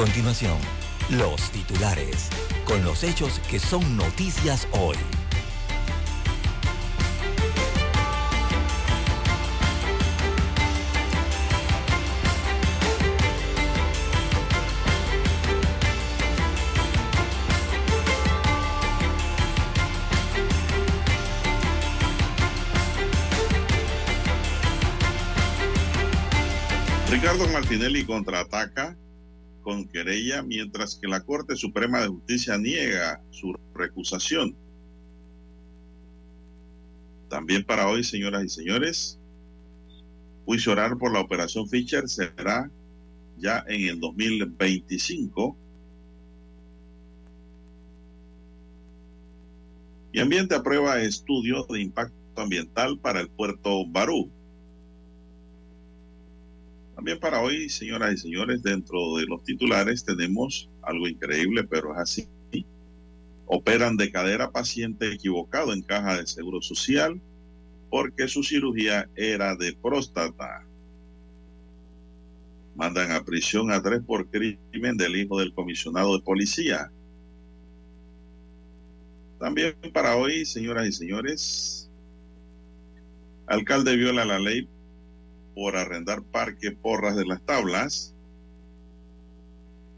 Continuación, los titulares, con los hechos que son noticias hoy. Ricardo Martinelli contraataca con querella mientras que la Corte Suprema de Justicia niega su recusación. También para hoy, señoras y señores, juicio oral por la operación Fischer será ya en el 2025. Y Ambiente aprueba estudio de impacto ambiental para el puerto Barú. También para hoy, señoras y señores, dentro de los titulares tenemos algo increíble, pero es así. Operan de cadera paciente equivocado en caja de seguro social porque su cirugía era de próstata. Mandan a prisión a tres por crimen del hijo del comisionado de policía. También para hoy, señoras y señores, alcalde viola la ley por arrendar parque Porras de las Tablas.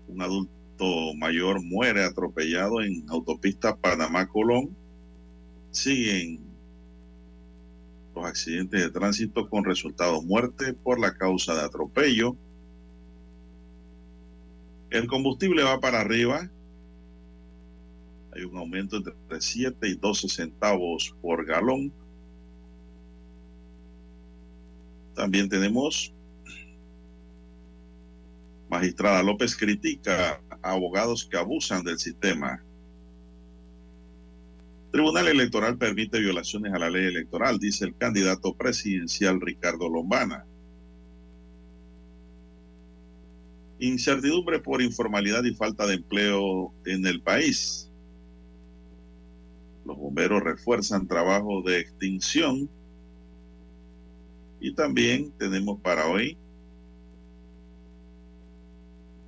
Un adulto mayor muere atropellado en autopista Panamá-Colón. Siguen los accidentes de tránsito con resultado muerte por la causa de atropello. El combustible va para arriba. Hay un aumento entre 7 y 12 centavos por galón. También tenemos Magistrada López critica a abogados que abusan del sistema. Tribunal Electoral permite violaciones a la ley electoral, dice el candidato presidencial Ricardo Lombana. Incertidumbre por informalidad y falta de empleo en el país. Los bomberos refuerzan trabajo de extinción y también tenemos para hoy,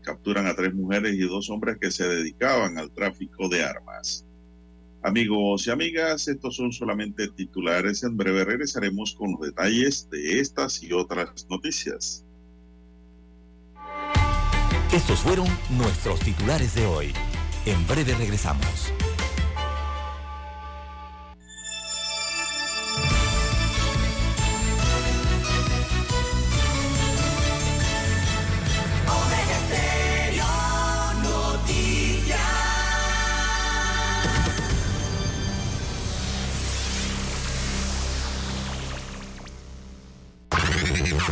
capturan a tres mujeres y dos hombres que se dedicaban al tráfico de armas. Amigos y amigas, estos son solamente titulares. En breve regresaremos con los detalles de estas y otras noticias. Estos fueron nuestros titulares de hoy. En breve regresamos.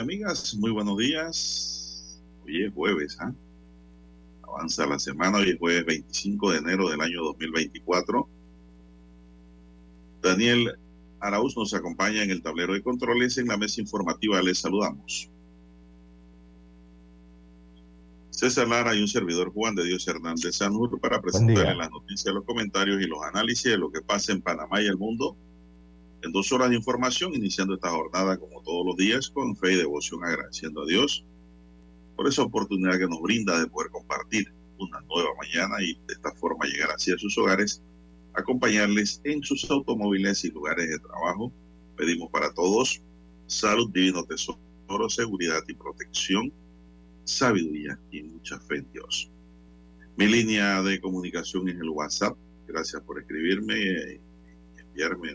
Y amigas, muy buenos días. Hoy es jueves, ¿ah? Avanza la semana, hoy es jueves 25 de enero del año 2024. Daniel Arauz nos acompaña en el tablero de controles. En la mesa informativa les saludamos. César Lara y un servidor Juan de Dios Hernández Sanur para presentarles las noticias, los comentarios y los análisis de lo que pasa en Panamá y el mundo en dos horas de información, iniciando esta jornada como todos los días con fe y devoción, agradeciendo a Dios por esa oportunidad que nos brinda de poder compartir una nueva mañana y de esta forma llegar así a sus hogares, acompañarles en sus automóviles y lugares de trabajo. Pedimos para todos salud, divino tesoro, seguridad y protección, sabiduría y mucha fe en Dios. Mi línea de comunicación es el WhatsApp. Gracias por escribirme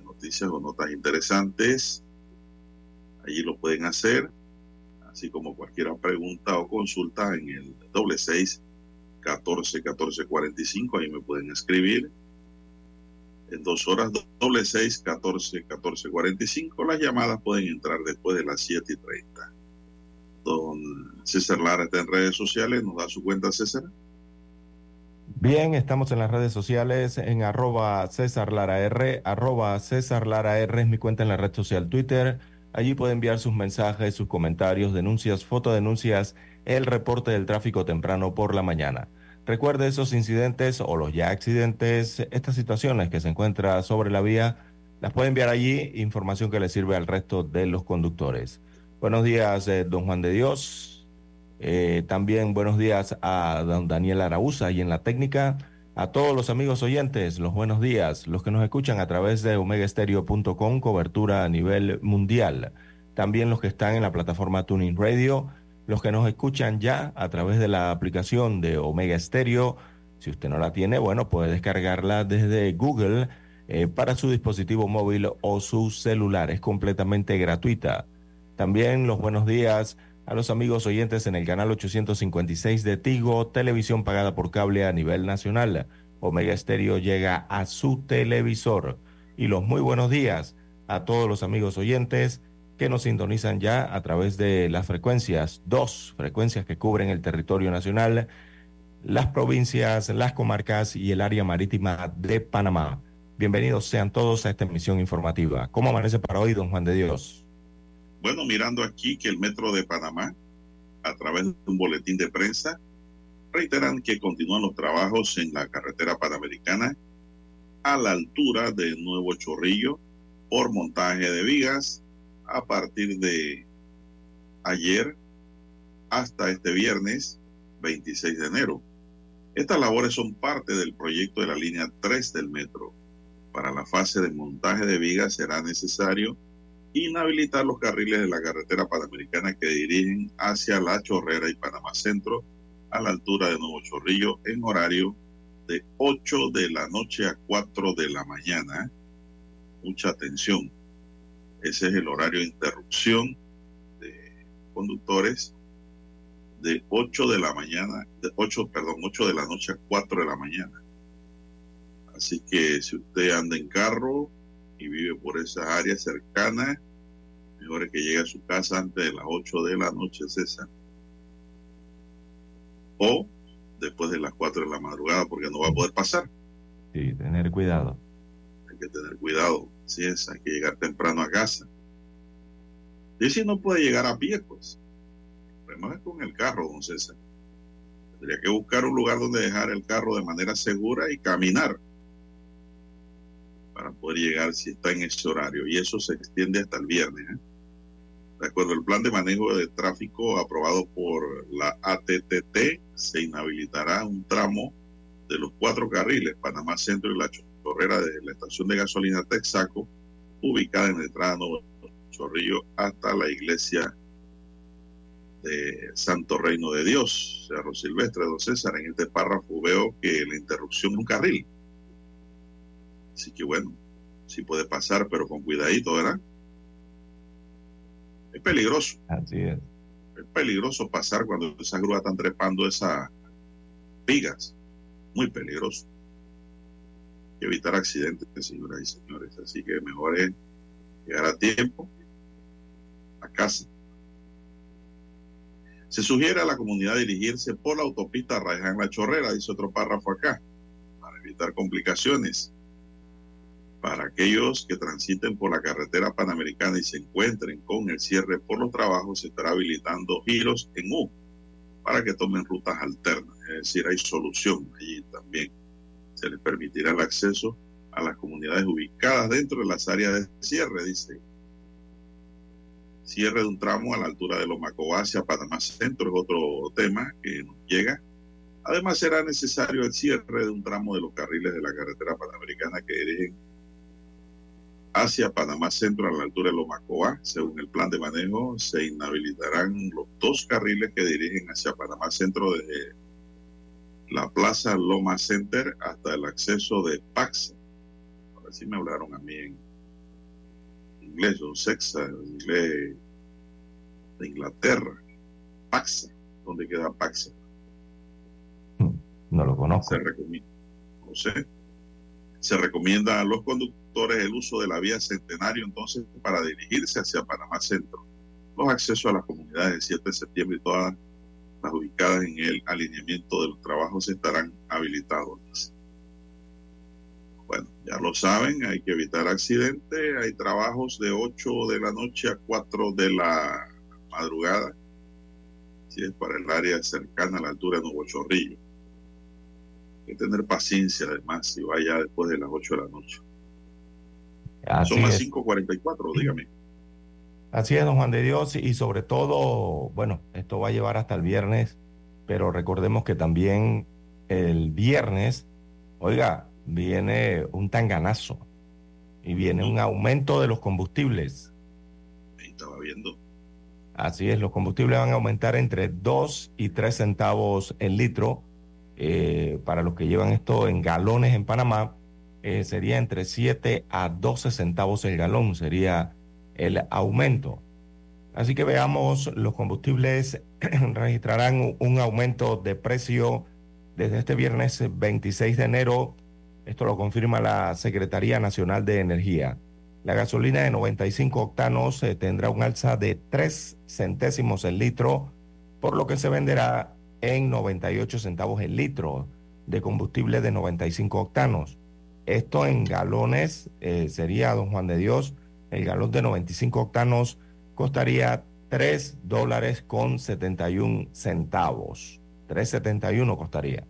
noticias o notas interesantes, allí lo pueden hacer, así como cualquier pregunta o consulta en el doble seis catorce catorce cuarenta y cinco, ahí me pueden escribir. En dos horas, doble seis catorce catorce cuarenta y cinco, las llamadas pueden entrar después de las siete y treinta. Don César Lara está en redes sociales, nos da su cuenta César. Bien, estamos en las redes sociales en arroba César Lara R, arroba César Lara R es mi cuenta en la red social Twitter. Allí puede enviar sus mensajes, sus comentarios, denuncias, fotodenuncias, el reporte del tráfico temprano por la mañana. Recuerde esos incidentes o los ya accidentes, estas situaciones que se encuentran sobre la vía, las puede enviar allí, información que le sirve al resto de los conductores. Buenos días, eh, don Juan de Dios. Eh, también buenos días a Daniel Arauza y en la técnica. A todos los amigos oyentes, los buenos días, los que nos escuchan a través de omegaestereo.com, cobertura a nivel mundial. También los que están en la plataforma Tuning Radio, los que nos escuchan ya a través de la aplicación de Omega Stereo. Si usted no la tiene, bueno, puede descargarla desde Google eh, para su dispositivo móvil o su celular. Es completamente gratuita. También los buenos días a los amigos oyentes en el canal 856 de Tigo, televisión pagada por cable a nivel nacional. Omega Estéreo llega a su televisor. Y los muy buenos días a todos los amigos oyentes que nos sintonizan ya a través de las frecuencias, dos frecuencias que cubren el territorio nacional, las provincias, las comarcas y el área marítima de Panamá. Bienvenidos sean todos a esta emisión informativa. ¿Cómo amanece para hoy, don Juan de Dios? Bueno, mirando aquí que el Metro de Panamá, a través de un boletín de prensa, reiteran que continúan los trabajos en la carretera panamericana a la altura de Nuevo Chorrillo por montaje de vigas a partir de ayer hasta este viernes 26 de enero. Estas labores son parte del proyecto de la línea 3 del metro. Para la fase de montaje de vigas será necesario inhabilitar los carriles de la carretera panamericana que dirigen hacia La Chorrera y Panamá Centro a la altura de Nuevo Chorrillo en horario de 8 de la noche a 4 de la mañana. Mucha atención. Ese es el horario de interrupción de conductores de 8 de la mañana, de 8, perdón, 8 de la noche a 4 de la mañana. Así que si usted anda en carro, y vive por esas áreas cercanas, mejor es que llegue a su casa antes de las 8 de la noche, César. O después de las 4 de la madrugada, porque no va a poder pasar. Sí, tener cuidado. Hay que tener cuidado, sí es, hay que llegar temprano a casa. Y si no puede llegar a pie, pues, es con el carro, don César. Tendría que buscar un lugar donde dejar el carro de manera segura y caminar para poder llegar si está en ese horario. Y eso se extiende hasta el viernes. ¿eh? De acuerdo al plan de manejo de tráfico aprobado por la ATTT, se inhabilitará un tramo de los cuatro carriles, Panamá Centro y la Chorrera de la estación de gasolina Texaco, ubicada en el entrada Nuevo Chorrillo hasta la iglesia de Santo Reino de Dios, Cerro Silvestre, don César. En este párrafo veo que la interrupción es un carril Así que bueno, sí puede pasar, pero con cuidadito, ¿verdad? Es peligroso. Así es. Es peligroso pasar cuando esas grúas están trepando esas vigas. Muy peligroso. Hay que evitar accidentes, señoras y señores. Así que mejor es llegar a tiempo a casa Se sugiere a la comunidad dirigirse por la autopista Raján La Chorrera, dice otro párrafo acá, para evitar complicaciones. Para aquellos que transiten por la carretera panamericana y se encuentren con el cierre por los trabajos, se estará habilitando giros en U para que tomen rutas alternas. Es decir, hay solución allí también. Se les permitirá el acceso a las comunidades ubicadas dentro de las áreas de cierre, dice cierre de un tramo a la altura de Lomacobá hacia Panamá Centro es otro tema que nos llega. Además, será necesario el cierre de un tramo de los carriles de la carretera panamericana que dirigen hacia Panamá Centro a la altura de Lomacobá. Según el plan de manejo, se inhabilitarán los dos carriles que dirigen hacia Panamá Centro desde la plaza Loma Center hasta el acceso de Paxa. Ahora sí me hablaron a mí en inglés o sexa, en inglés de Inglaterra. Paxa, ¿dónde queda Paxa? No lo conozco. Se recomienda, no sé. Se recomienda a los conductores el uso de la vía Centenario entonces para dirigirse hacia Panamá Centro. Los accesos a las comunidades del 7 de septiembre y todas las ubicadas en el alineamiento de los trabajos estarán habilitados. Bueno, ya lo saben, hay que evitar accidentes. Hay trabajos de 8 de la noche a 4 de la madrugada. Si es para el área cercana a la altura de Nuevo Chorrillo. Hay que tener paciencia, además, si vaya después de las 8 de la noche. Así Son las es. 5:44, dígame. Así es, don Juan de Dios, y sobre todo, bueno, esto va a llevar hasta el viernes, pero recordemos que también el viernes, oiga, viene un tanganazo y viene un aumento de los combustibles. Ahí estaba viendo. Así es, los combustibles van a aumentar entre 2 y 3 centavos el litro. Eh, para los que llevan esto en galones en Panamá, eh, sería entre 7 a 12 centavos el galón, sería el aumento. Así que veamos, los combustibles registrarán un- aumento de precio desde este viernes 26 de enero. Esto lo confirma la Secretaría Nacional de Energía. La gasolina de 95 octanos eh, tendrá un alza de 3 centésimos el litro, por lo que se venderá en 98 centavos el litro de combustible de 95 octanos. Esto en galones eh, sería, don Juan de Dios, el galón de 95 octanos costaría 3 dólares con 71 centavos. 3.71 costaría.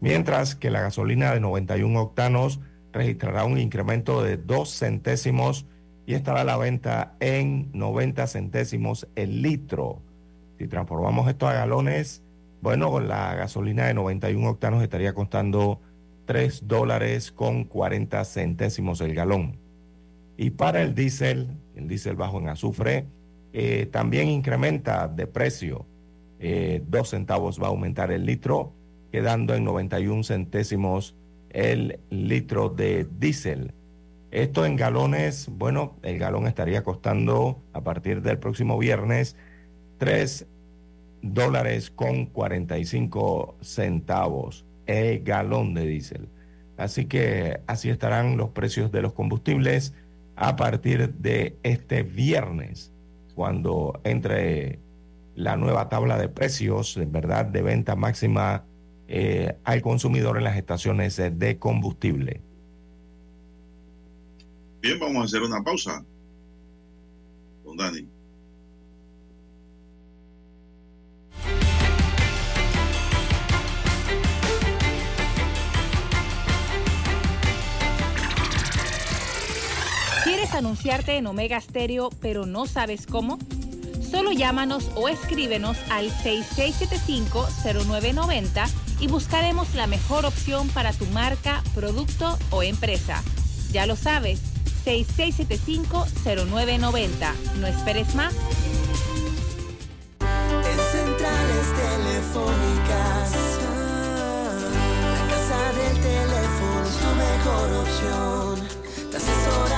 Mientras que la gasolina de 91 octanos registrará un incremento de 2 centésimos y estará a la venta en 90 centésimos el litro. Si transformamos esto a galones, bueno, la gasolina de 91 octanos estaría costando 3 dólares con 40 centésimos el galón. Y para el diésel, el diésel bajo en azufre, eh, también incrementa de precio. Eh, dos centavos va a aumentar el litro, quedando en 91 centésimos el litro de diésel. Esto en galones, bueno, el galón estaría costando a partir del próximo viernes 3 dólares con 45 centavos galón de diésel. Así que así estarán los precios de los combustibles a partir de este viernes, cuando entre la nueva tabla de precios, en verdad, de venta máxima eh, al consumidor en las estaciones de combustible. Bien, vamos a hacer una pausa. Con Dani. Anunciarte en Omega Stereo pero no sabes cómo? Solo llámanos o escríbenos al 6675-0990 y buscaremos la mejor opción para tu marca, producto o empresa. Ya lo sabes, 6675-0990. No esperes más. En centrales telefónicas, la casa del teléfono es tu mejor opción. Te asesoramos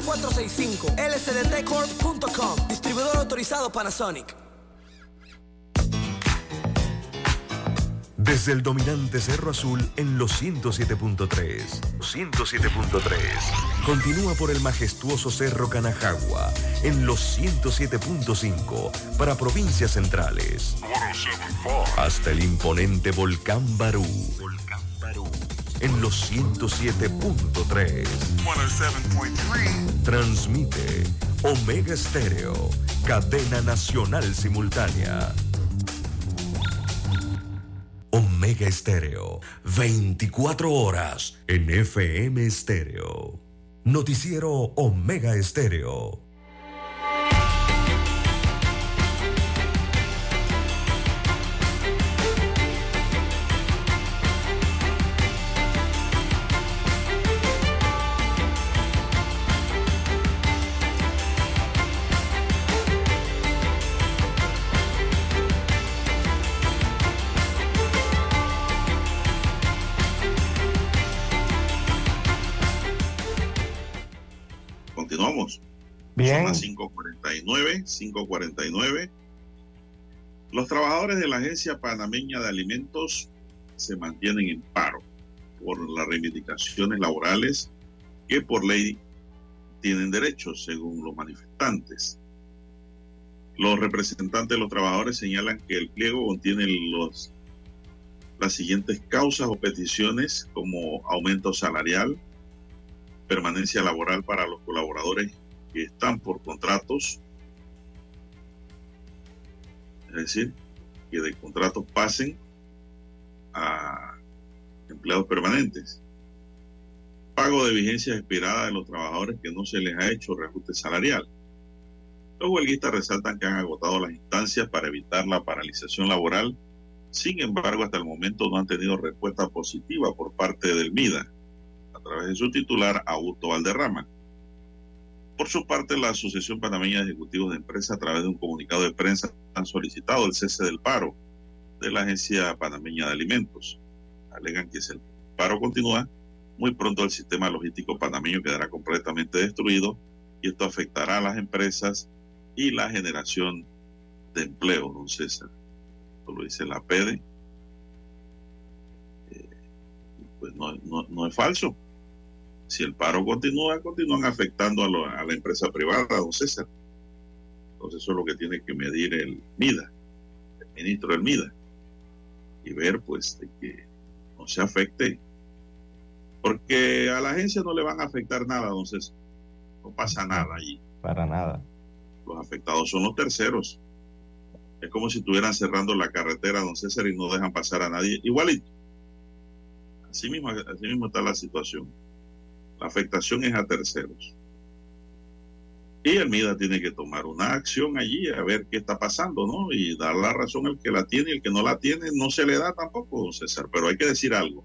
65. lsdtcorp.com. Distribuidor autorizado Panasonic. Desde el dominante Cerro Azul en los 107.3. 107.3. Continúa por el majestuoso Cerro Canajagua en los 107.5 para provincias centrales. Hasta el imponente Volcán Barú. Volcán Barú. En los 107.3. Transmite Omega Estéreo, cadena nacional simultánea Omega Estéreo, 24 horas en FM Estéreo. Noticiero Omega Estéreo. 5.49, 5.49. Los trabajadores de la Agencia Panameña de Alimentos se mantienen en paro por las reivindicaciones laborales que por ley tienen derechos, según los manifestantes. Los representantes de los trabajadores señalan que el pliego contiene los, las siguientes causas o peticiones como aumento salarial, permanencia laboral para los colaboradores que están por contratos, es decir, que de contratos pasen a empleados permanentes. Pago de vigencia expirada de los trabajadores que no se les ha hecho reajuste salarial. Los huelguistas resaltan que han agotado las instancias para evitar la paralización laboral. Sin embargo, hasta el momento no han tenido respuesta positiva por parte del MIDA, a través de su titular, Augusto Valderrama. Por su parte, la Asociación Panameña de Ejecutivos de Empresas, a través de un comunicado de prensa, han solicitado el cese del paro de la Agencia Panameña de Alimentos. Alegan que si el paro continúa, muy pronto el sistema logístico panameño quedará completamente destruido y esto afectará a las empresas y la generación de empleo, don César. Esto lo dice la PEDE. Eh, pues no, no es falso si el paro continúa, continúan afectando a, la empresa privada, don César. Entonces eso es lo que tiene que medir el MIDA, el ministro del MIDA, y ver pues de que no se afecte. Porque a la agencia no le van a afectar nada, don César. No pasa nada allí. Para nada. Los afectados son los terceros. Es como si estuvieran cerrando la carretera, don César, y no dejan pasar a nadie. Igualito. Así mismo, así mismo está la situación. La afectación es a terceros. Y el MIDA tiene que tomar una acción allí a ver qué está pasando, ¿no? Y dar la razón al que la tiene y el que no la tiene no se le da tampoco, don César. Pero hay que decir algo.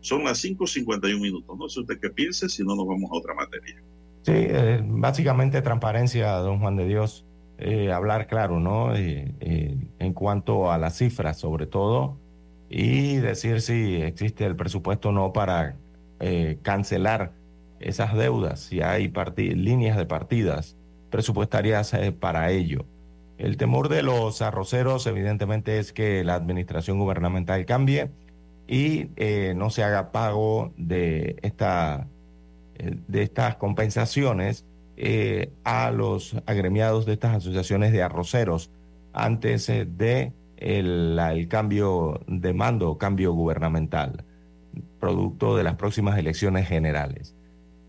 Son las 5.51 minutos. No sé usted qué piense, si no nos vamos a otra materia. Sí, eh, básicamente transparencia, don Juan de Dios. Eh, hablar claro, ¿no? Eh, en cuanto a las cifras, sobre todo, y decir si existe el presupuesto o no para eh, cancelar esas deudas, si hay líneas de partidas presupuestarias eh, para ello. El temor de los arroceros evidentemente es que la administración gubernamental cambie y eh, no se haga pago de, esta, de estas compensaciones a los agremiados de estas asociaciones de arroceros antes de el, cambio de mando, cambio gubernamental producto de las próximas elecciones generales.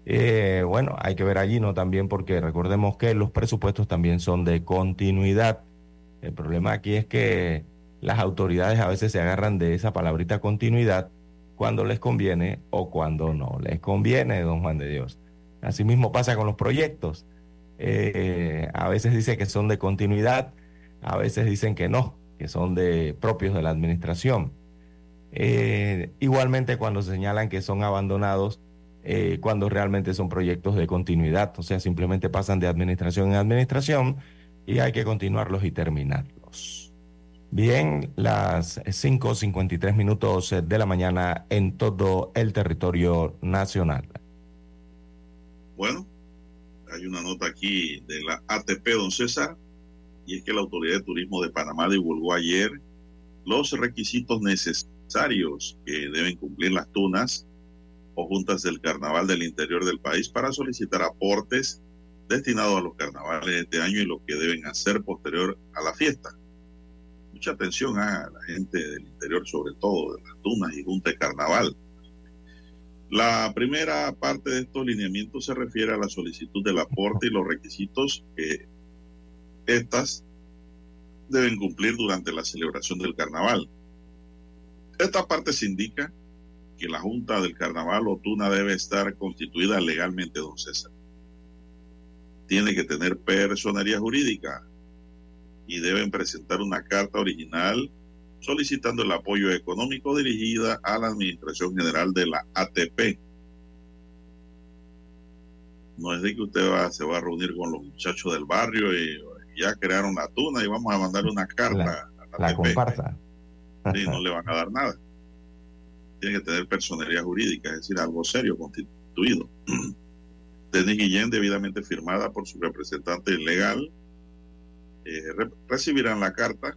Eh, bueno, hay que ver allí, ¿no? También porque recordemos que los presupuestos también son de continuidad. El problema aquí es que las autoridades a veces se agarran de esa palabrita continuidad cuando les conviene o cuando no les conviene, don Juan de Dios. Asimismo pasa con los proyectos. Eh, a veces dice que son de continuidad, a veces dicen que no, que son de propios de la administración. Eh, igualmente cuando señalan que son abandonados, eh, cuando realmente son proyectos de continuidad, o sea, simplemente pasan de administración en administración y hay que continuarlos y terminarlos. Bien, las 5.53 minutos de la mañana en todo el territorio nacional. Bueno, hay una nota aquí de la ATP, don César, y es que la Autoridad de Turismo de Panamá divulgó ayer los requisitos necesarios que deben cumplir las tunas o juntas del carnaval del interior del país para solicitar aportes destinados a los carnavales de este año y lo que deben hacer posterior a la fiesta. Mucha atención a la gente del interior, sobre todo de las tunas y juntas de carnaval. La primera parte de estos lineamientos se refiere a la solicitud del aporte y los requisitos que estas deben cumplir durante la celebración del carnaval. Esta parte se indica que la Junta del Carnaval o Tuna debe estar constituida legalmente, don César. Tiene que tener personería jurídica y deben presentar una carta original solicitando el apoyo económico dirigida a la Administración General de la ATP. No es de que usted va, se va a reunir con los muchachos del barrio y ya crearon la tuna y vamos a mandarle una carta la, a la comparsa. No le van a dar nada. Tiene que tener personería jurídica, es decir, algo serio, constituido. Denis Guillén, debidamente firmada por su representante legal, eh, re recibirán la carta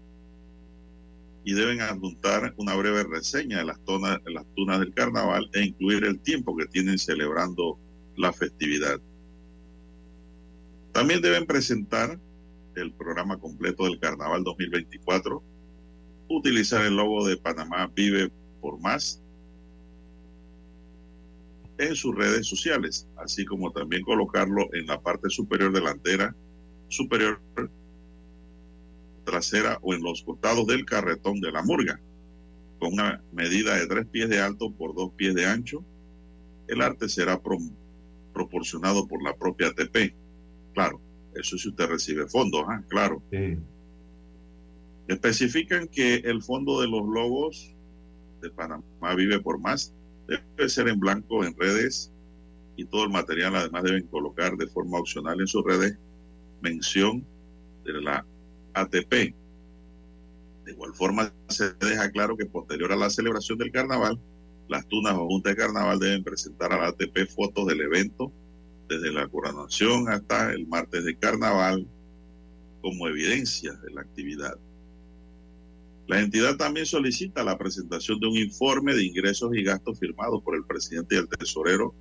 y deben adjuntar una breve reseña de las, tonas, las tunas del carnaval e incluir el tiempo que tienen celebrando la festividad. También deben presentar el programa completo del Carnaval 2024, utilizar el logo de Panamá Vive por Más en sus redes sociales, así como también colocarlo en la parte superior delantera, superior trasera o en los costados del carretón de la murga, con una medida de tres pies de alto por dos pies de ancho. El arte será pro proporcionado por la propia ATP. Claro, eso si usted recibe fondos, ¿eh? claro. Sí. Especifican que el fondo de los logos de Panamá Vive por Más debe ser en blanco en redes y todo el material además deben colocar de forma opcional en sus redes mención de la ATP. De igual forma se deja claro que posterior a la celebración del carnaval, las tunas o juntas de carnaval deben presentar a la ATP fotos del evento desde la coronación hasta el martes de carnaval como evidencia de la actividad. La entidad también solicita la presentación de un informe de ingresos y gastos firmado por el presidente y el tesorero,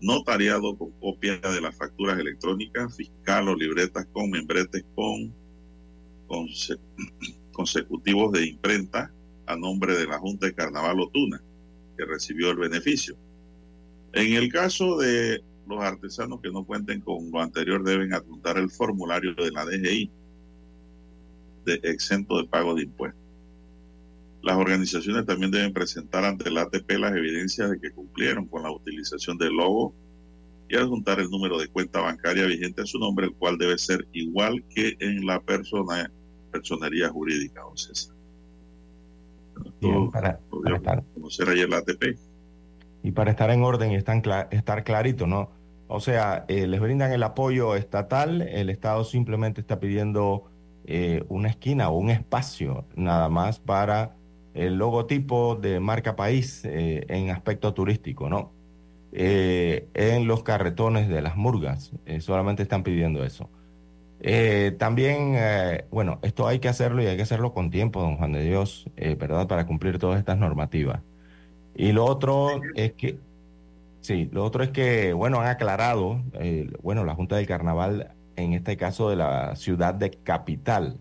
notariado con copia de las facturas electrónicas, fiscal o libretas con membretes con conse consecutivos de imprenta a nombre de la Junta de Carnaval Otuna, que recibió el beneficio. En el caso de los artesanos que no cuenten con lo anterior deben adjuntar el formulario de la DGI de exento de pago de impuestos. Las organizaciones también deben presentar ante la ATP las evidencias de que cumplieron con la utilización del logo y adjuntar el número de cuenta bancaria vigente a su nombre, el cual debe ser igual que en la persona, personería jurídica, don César. Bien, para, para estar, conocer ayer la ATP. Y para estar en orden y estar, estar clarito, ¿no? O sea, eh, les brindan el apoyo estatal, el Estado simplemente está pidiendo eh, una esquina o un espacio nada más para el logotipo de marca país eh, en aspecto turístico, ¿no? Eh, en los carretones de las murgas, eh, solamente están pidiendo eso. también, bueno, esto hay que hacerlo y hay que hacerlo con tiempo, don Juan de Dios, ¿verdad? Para cumplir todas estas normativas. Y lo otro es que, sí, lo otro es que, bueno, han aclarado, bueno, la Junta del Carnaval, en este caso de la ciudad de Capital,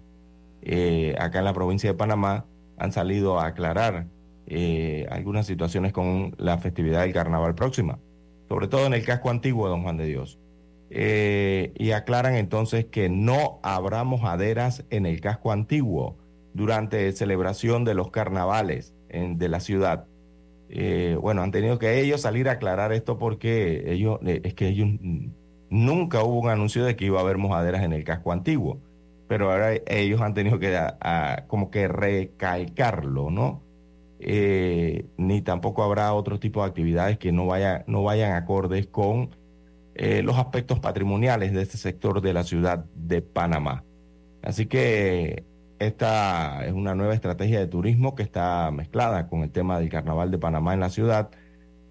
acá en la provincia de Panamá, han salido a aclarar eh, algunas situaciones con la festividad del carnaval próxima, sobre todo en el casco antiguo de Don Juan de Dios. Eh, y aclaran entonces que no habrá mojaderas en el casco antiguo durante celebración de los carnavales en, de la ciudad. Eh, bueno, han tenido que ellos salir a aclarar esto porque ellos, es que ellos nunca hubo un anuncio de que iba a haber mojaderas en el casco antiguo pero ahora ellos han tenido que a, a, como que recalcarlo, ¿no? Eh, ni tampoco habrá otro tipo de actividades que no, vaya, no vayan acordes con eh, los aspectos patrimoniales de este sector de la ciudad de Panamá. Así que esta es una nueva estrategia de turismo que está mezclada con el tema del carnaval de Panamá en la ciudad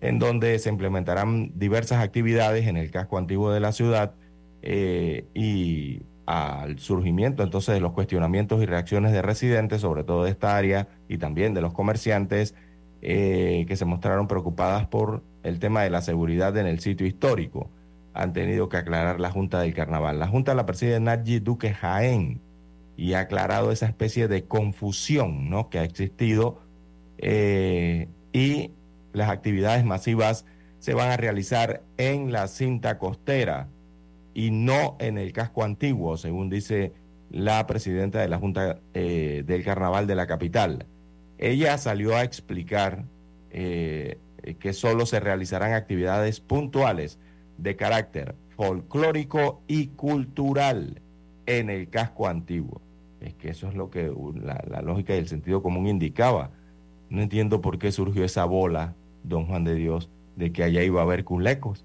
en donde se implementarán diversas actividades en el casco antiguo de la ciudad eh, y al surgimiento entonces de los cuestionamientos y reacciones de residentes, sobre todo de esta área, y también de los comerciantes, eh, que se mostraron preocupadas por el tema de la seguridad en el sitio histórico. Han tenido que aclarar la Junta del Carnaval. La Junta la preside Nadji Duque Jaén y ha aclarado esa especie de confusión ¿no? que ha existido eh, y las actividades masivas se van a realizar en la cinta costera y no en el casco antiguo, según dice la presidenta de la Junta eh, del Carnaval de la capital. Ella salió a explicar eh, que solo se realizarán actividades puntuales de carácter folclórico y cultural en el casco antiguo. Es que eso es lo que la, la lógica y el sentido común indicaba. No entiendo por qué surgió esa bola, don Juan de Dios, de que allá iba a haber culecos.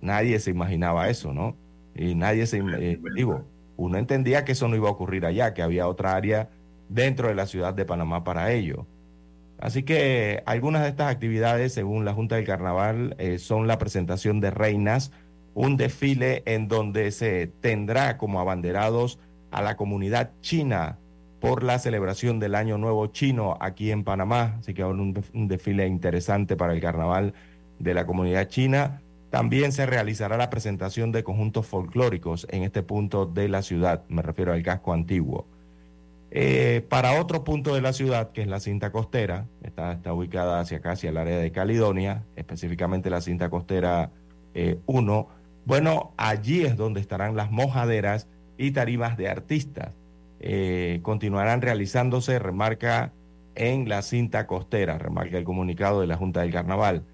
Nadie se imaginaba eso, ¿no? Y nadie se, eh, digo, uno entendía que eso no iba a ocurrir allá, que había otra área dentro de la ciudad de Panamá para ello. Así que algunas de estas actividades, según la Junta del Carnaval, eh, son la presentación de reinas, un desfile en donde se tendrá como abanderados a la comunidad china por la celebración del Año Nuevo Chino aquí en Panamá. Así que un, un desfile interesante para el carnaval de la comunidad china. También se realizará la presentación de conjuntos folclóricos en este punto de la ciudad, me refiero al casco antiguo. Eh, para otro punto de la ciudad, que es la cinta costera, está, ubicada hacia acá, hacia el área de Caledonia, específicamente la cinta costera 1, eh, bueno, allí es donde estarán las mojaderas y tarimas de artistas. Eh, continuarán realizándose, remarca en la cinta costera, remarca el comunicado de la Junta del Carnaval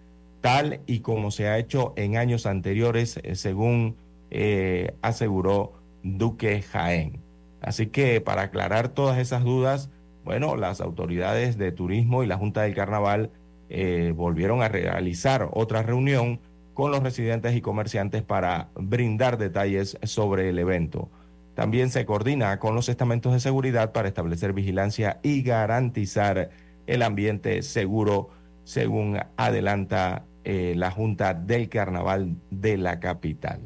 tal y como se ha hecho en años anteriores, eh, según eh, aseguró Duque Jaén. Así que para aclarar todas esas dudas, bueno, las autoridades de turismo y la Junta del Carnaval eh, volvieron a realizar otra reunión con los residentes y comerciantes para brindar detalles sobre el evento. También se coordina con los estamentos de seguridad para establecer vigilancia y garantizar el ambiente seguro, según adelanta eh, la Junta del Carnaval de la capital.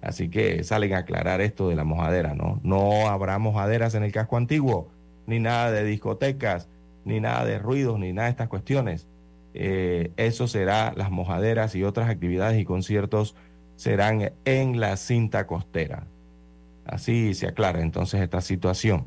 Así que salen a aclarar esto de la mojadera, ¿no? No habrá mojaderas en el casco antiguo, ni nada de discotecas, ni nada de ruidos, ni nada de estas cuestiones. Eh, eso será las mojaderas y otras actividades y conciertos serán en la cinta costera. Así se aclara entonces esta situación.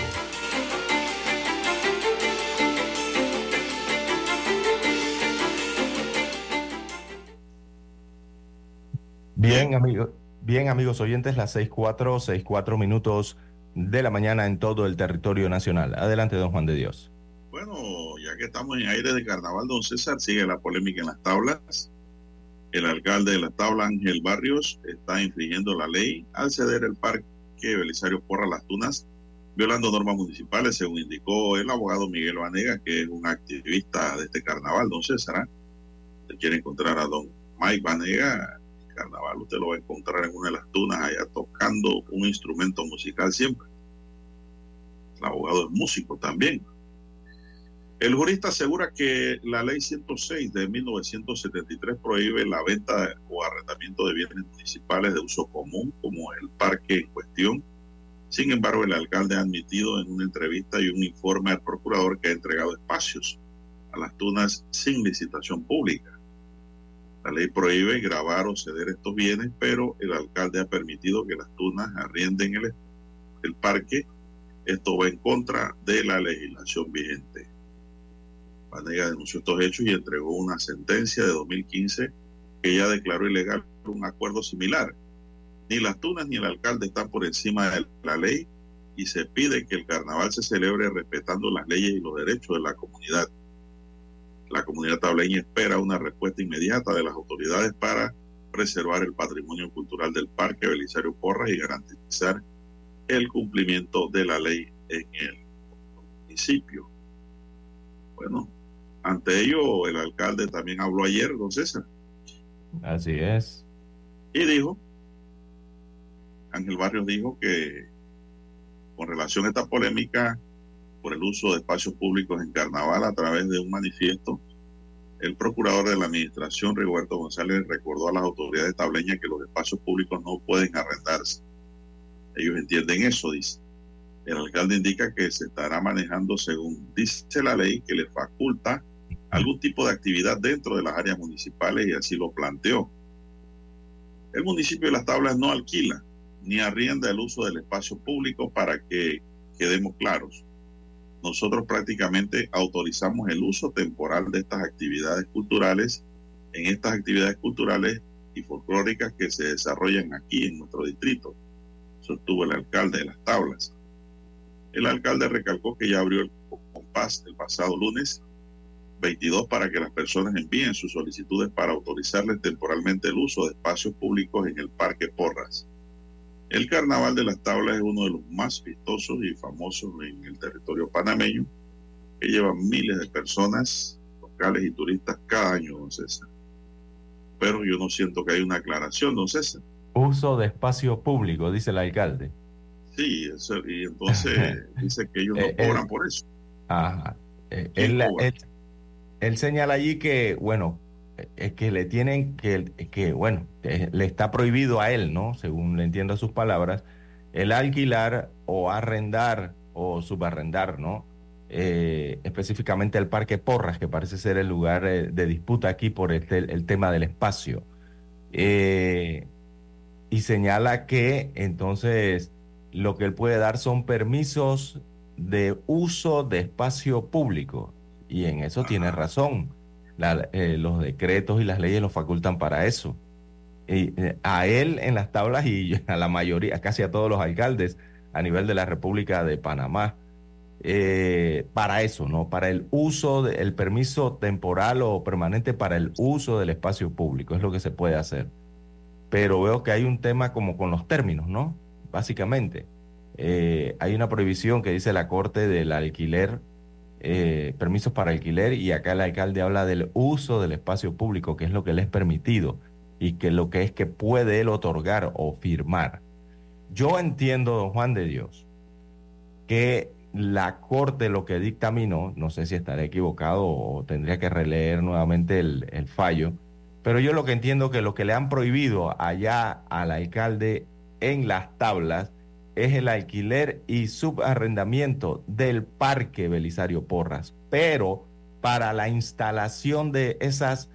Bien, amigos, bien, amigos oyentes, las 6:04, 6:04 minutos de la mañana en todo el territorio nacional. Adelante, don Juan de Dios. Bueno, ya que estamos en aire de carnaval, don César, sigue la polémica en las tablas. El alcalde de las tablas, Ángel Barrios, está infringiendo la ley al ceder el parque Belisario Porra Las Tunas, violando normas municipales, según indicó el abogado Miguel Vanega, que es un activista de este carnaval, don César. Se quiere encontrar a don Mike Vanega, carnaval usted lo va a encontrar en una de las tunas allá tocando un instrumento musical siempre. El abogado es músico también. El jurista asegura que la ley 106 de 1973 prohíbe la venta o arrendamiento de bienes municipales de uso común, como el parque en cuestión. Sin embargo, el alcalde ha admitido en una entrevista y un informe al procurador que ha entregado espacios a las tunas sin licitación pública. La ley prohíbe grabar o ceder estos bienes, pero el alcalde ha permitido que las tunas arrienden el, el parque. Esto va en contra de la legislación vigente. Vanega denunció estos hechos y entregó una sentencia de 2015 que ya declaró ilegal un acuerdo similar. Ni las tunas ni el alcalde están por encima de la ley y se pide que el carnaval se celebre respetando las leyes y los derechos de la comunidad. La comunidad tableña espera una respuesta inmediata de las autoridades para preservar el patrimonio cultural del Parque Belisario Porras y garantizar el cumplimiento de la ley en el municipio. Bueno, ante ello el alcalde también habló ayer, don César. Así es. Y dijo, Ángel Barrios dijo que con relación a esta polémica, por el uso de espacios públicos en carnaval a través de un manifiesto, el procurador de la administración, Rigoberto González, recordó a las autoridades tableñas que los espacios públicos no pueden arrendarse. Ellos entienden eso, dice. El alcalde indica que se estará manejando según dice la ley que le faculta algún tipo de actividad dentro de las áreas municipales y así lo planteó. El municipio de Las Tablas no alquila ni arrienda el uso del espacio público para que quedemos claros nosotros prácticamente autorizamos el uso temporal de estas actividades culturales en estas actividades culturales y folclóricas que se desarrollan aquí en nuestro distrito, sostuvo el alcalde de las tablas. El alcalde recalcó que ya abrió el compás el pasado lunes 22 para que las personas envíen sus solicitudes para autorizarles temporalmente el uso de espacios públicos en el Parque Porras. El Carnaval de las Tablas es uno de los más vistosos y famosos en el territorio panameño, que lleva miles de personas, locales y turistas cada año, don César. Pero yo no siento que haya una aclaración, don César. Uso de espacio público, dice el alcalde. Sí, y entonces dice que ellos no eh, cobran por eso. Ajá. Eh, él, él señala allí que, bueno, es que le tienen que, que, bueno, le está prohibido a él, ¿no? Según le entiendo sus palabras, el alquilar o arrendar o subarrendar, ¿no? Eh, específicamente el Parque Porras, que parece ser el lugar eh, de disputa aquí por este, el tema del espacio. Eh, y señala que entonces lo que él puede dar son permisos de uso de espacio público. Y en eso tiene razón eh, los decretos y las leyes lo facultan para eso. Y eh, a él en las tablas y a la mayoría, casi a todos los alcaldes a nivel de la República de Panamá, eh, para eso, ¿no? Para el uso, del permiso temporal o permanente para el uso del espacio público, es lo que se puede hacer. Pero veo que hay un tema como con los términos, ¿no? Básicamente, hay una prohibición que dice la Corte del alquiler eh, permisos para alquiler y acá el alcalde habla del uso del espacio público, que es lo que le es permitido y que lo que es que puede él otorgar o firmar. Yo entiendo, don Juan de Dios, que la Corte lo que dictaminó, no sé si estaré equivocado o tendría que releer nuevamente el, el fallo, pero yo lo que entiendo que lo que le han prohibido allá al alcalde en las tablas es el alquiler y subarrendamiento del parque Belisario Porras, pero para la instalación de esas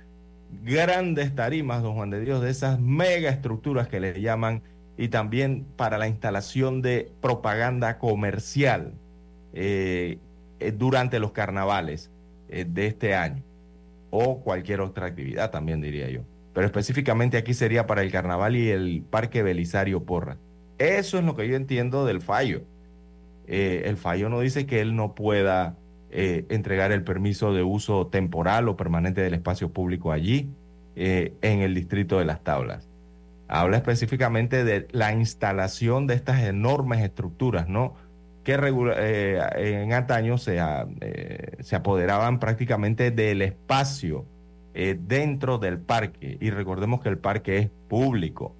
grandes tarimas, don Juan de Dios, de esas mega estructuras que le llaman, y también para la instalación de propaganda comercial eh, eh, durante los carnavales eh, de este año, o cualquier otra actividad también diría yo. Pero específicamente aquí sería para el carnaval y el Parque Belisario Porra. Eso es lo que yo entiendo del fallo. el fallo no dice que él no pueda eh, entregar el permiso de uso temporal o permanente del espacio público allí, eh, en el distrito de las tablas. Habla específicamente de la instalación de estas enormes estructuras, ¿no? Que eh, en antaño se, se apoderaban prácticamente del espacio dentro del parque. Y recordemos que el parque es público.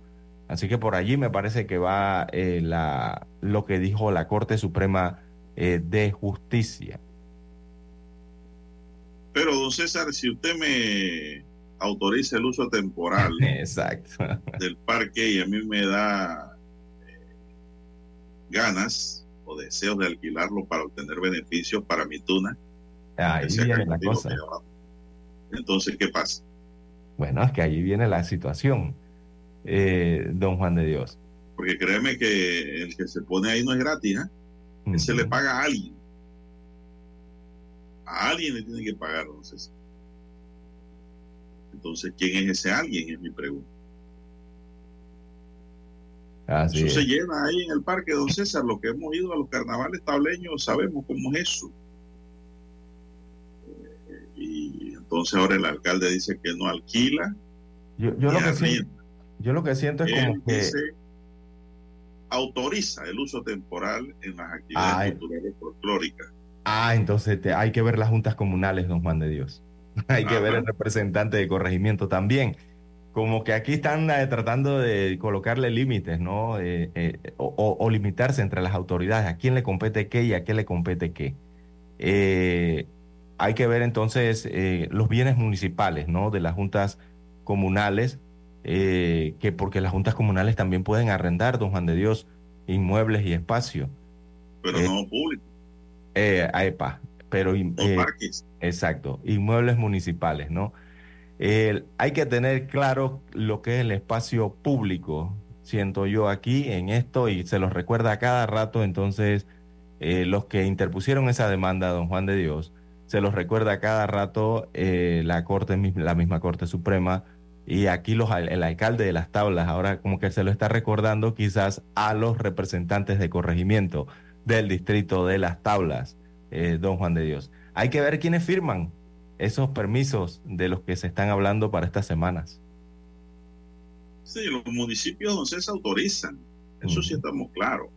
Así que por allí me parece que va la, lo que dijo la Corte Suprema de Justicia. Pero, don César, si usted me autoriza el uso temporal del parque y a mí me da eh, ganas o deseos de alquilarlo para obtener beneficios para mi tuna, ahí viene la cosa. Entonces, ¿qué pasa? Bueno, es que allí viene la situación, eh, don Juan de Dios. Porque créeme que el que se pone ahí no es gratis, ¿eh? Se le paga a alguien. A alguien le tiene que pagar, entonces. Entonces, ¿quién es ese alguien? Es mi pregunta. eso se llena ahí en el parque, don César. Lo que hemos ido a los carnavales tableños sabemos cómo es eso. Eh, y entonces ahora el alcalde dice que no alquila. Yo, lo, que siento, yo lo que siento es como que. autoriza el uso temporal en las actividades culturales folclóricas. Ah, entonces hay que ver las juntas comunales, don Juan de Dios. hay que ver el representante de corregimiento también. Como que aquí están eh, tratando de colocarle límites, ¿no? Eh, eh, o, limitarse entre las autoridades. ¿A quién le compete qué y a qué le compete qué? hay que ver entonces los bienes municipales, ¿no? De las juntas comunales, que porque las juntas comunales también pueden arrendar, don Juan de Dios, inmuebles y espacio. Pero no público eh, AEPA, pero... Eh, exacto, inmuebles municipales, ¿no? hay que tener claro lo que es el espacio público, siento yo aquí en esto, y se los recuerda a cada rato, entonces eh, los que interpusieron esa demanda, don Juan de Dios, se los recuerda a cada rato eh, la Corte, la misma Corte Suprema, y aquí los, el alcalde de las tablas, ahora como que se lo está recordando quizás a los representantes de corregimiento del distrito de las tablas, eh, don Juan de Dios. Hay que ver quiénes firman esos permisos de los que se están hablando para estas semanas. Sí, los municipios, don César, autorizan, eso sí estamos claros.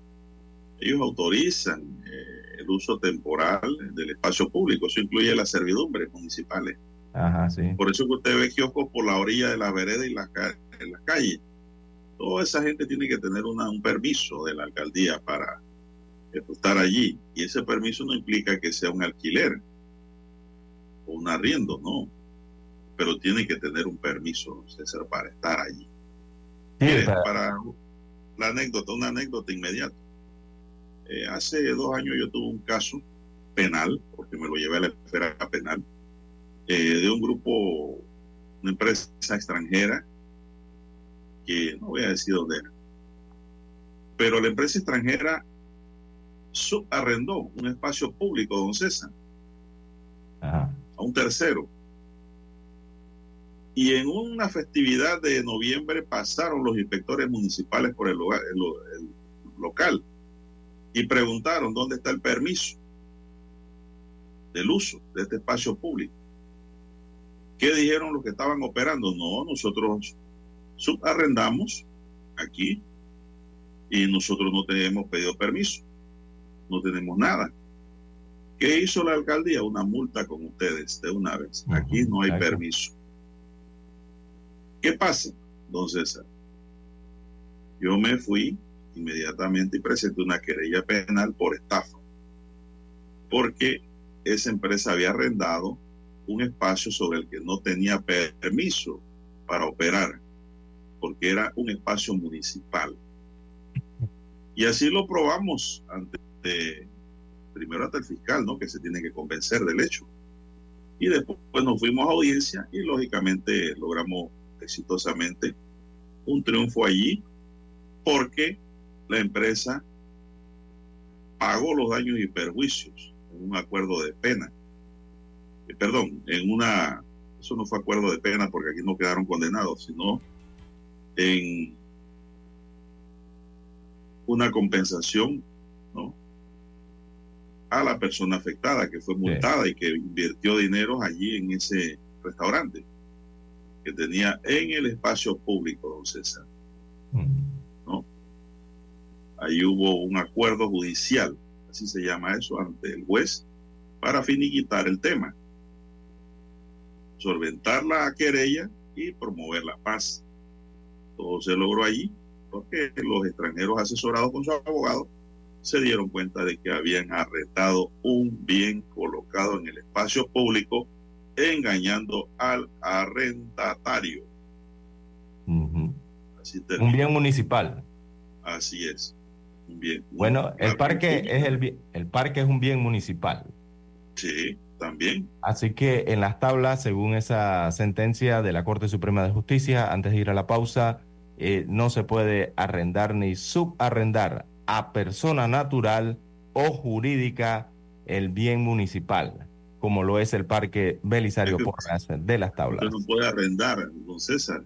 Ellos autorizan eh, el uso temporal del espacio público, eso incluye las servidumbres municipales. Ajá, sí. Por eso que usted ve kioscos por la orilla de la vereda y la, las calles. Toda esa gente tiene que tener un permiso de la alcaldía para estar allí. Y ese permiso no implica que sea un alquiler o un arriendo, no. Pero tiene que tener un permiso, César, para estar allí. para la anécdota, una anécdota inmediata. Eh, hace dos años yo tuve un caso penal, porque me lo llevé a la esfera penal, eh, de un grupo, una empresa extranjera, que no voy a decir dónde era, pero la empresa extranjera subarrendó un espacio público, don César, a un tercero. Y en una festividad de noviembre pasaron los inspectores municipales por el, lugar, el, local y preguntaron dónde está el permiso del uso de este espacio público. ¿Qué dijeron los que estaban operando? No, nosotros subarrendamos aquí y nosotros no tenemos pedido permiso no tenemos nada. ¿Qué hizo la alcaldía? Una multa con ustedes de una vez. Aquí no hay permiso. ¿Qué pasa, don César? Yo me fui inmediatamente y presenté una querella penal por estafa. porque esa empresa había arrendado un espacio sobre el que no tenía permiso para operar, porque era un espacio municipal. Y así lo probamos ante, primero ante el fiscal, ¿no? Que se tiene que convencer del hecho. Y después pues, nos fuimos a audiencia y lógicamente logramos exitosamente un triunfo allí porque la empresa pagó los daños y perjuicios en un acuerdo de pena. Eh, perdón, en una, eso no fue acuerdo de pena porque aquí no quedaron condenados, sino en una compensación, ¿no? A la persona afectada que fue multada y que invirtió dinero allí en ese restaurante que tenía en el espacio público, don César. ¿No? Ahí hubo un acuerdo judicial, así se llama eso, ante el juez, para finiquitar el tema, solventar la querella y promover la paz. Todo se logró allí porque los extranjeros asesorados con su abogado se dieron cuenta de que habían arrestado un bien colocado en el espacio público engañando al arrendatario. Así un bien municipal. Así es. Un bien. Bueno, el parque es el, el parque es un bien municipal. Sí, también. Así que en las tablas, según esa sentencia de la Corte Suprema de Justicia, antes de ir a la pausa, eh, no se puede arrendar ni subarrendar a persona natural o jurídica el bien municipal como lo es el Parque Belisario Porras de las Tablas. Usted no puede arrendar, don César,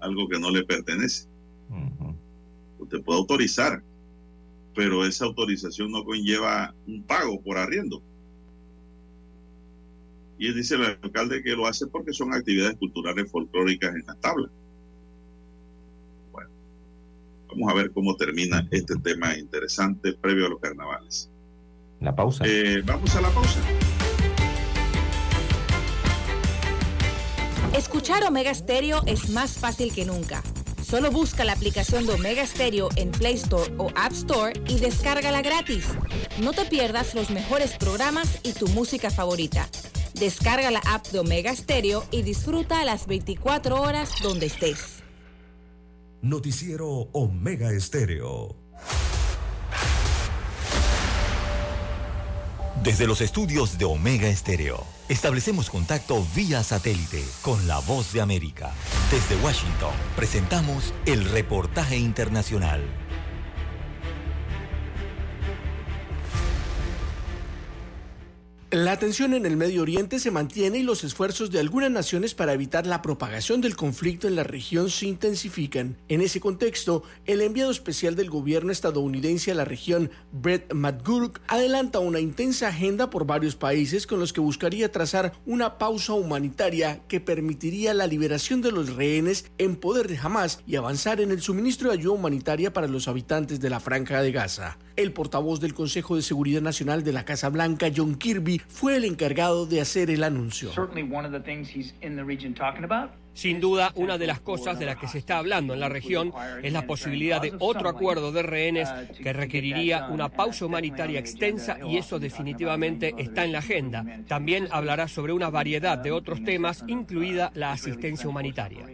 algo que no le pertenece. Usted puede autorizar, pero esa autorización no conlleva un pago por arriendo. Y dice el alcalde que lo hace porque son actividades culturales folclóricas en las tablas. Bueno, vamos a ver cómo termina este tema interesante previo a los carnavales. La pausa. Eh, vamos a la pausa. Escuchar Omega Stereo es más fácil que nunca. Solo busca la aplicación de Omega Stereo en Play Store o App Store y descárgala gratis. No te pierdas los mejores programas y tu música favorita. Descarga la app de Omega Stereo y disfruta las 24 horas donde estés. Noticiero Omega Stereo. Desde los estudios de Omega Estéreo, establecemos contacto vía satélite con la voz de América. Desde Washington, presentamos el reportaje internacional. La tensión en el Medio Oriente se mantiene y los esfuerzos de algunas naciones para evitar la propagación del conflicto en la región se intensifican. En ese contexto, el enviado especial del gobierno estadounidense a la región, Brett McGurk, adelanta una intensa agenda por varios países con los que buscaría trazar una pausa humanitaria que permitiría la liberación de los rehenes en poder de Hamas y avanzar en el suministro de ayuda humanitaria para los habitantes de la Franja de Gaza. El portavoz del Consejo de Seguridad Nacional de la Casa Blanca, John Kirby, fue el encargado de hacer el anuncio. Sin duda, una de las cosas de las que se está hablando en la región es la posibilidad de otro acuerdo de rehenes que requeriría una pausa humanitaria extensa y eso definitivamente está en la agenda. También hablará sobre una variedad de otros temas, incluida la asistencia humanitaria.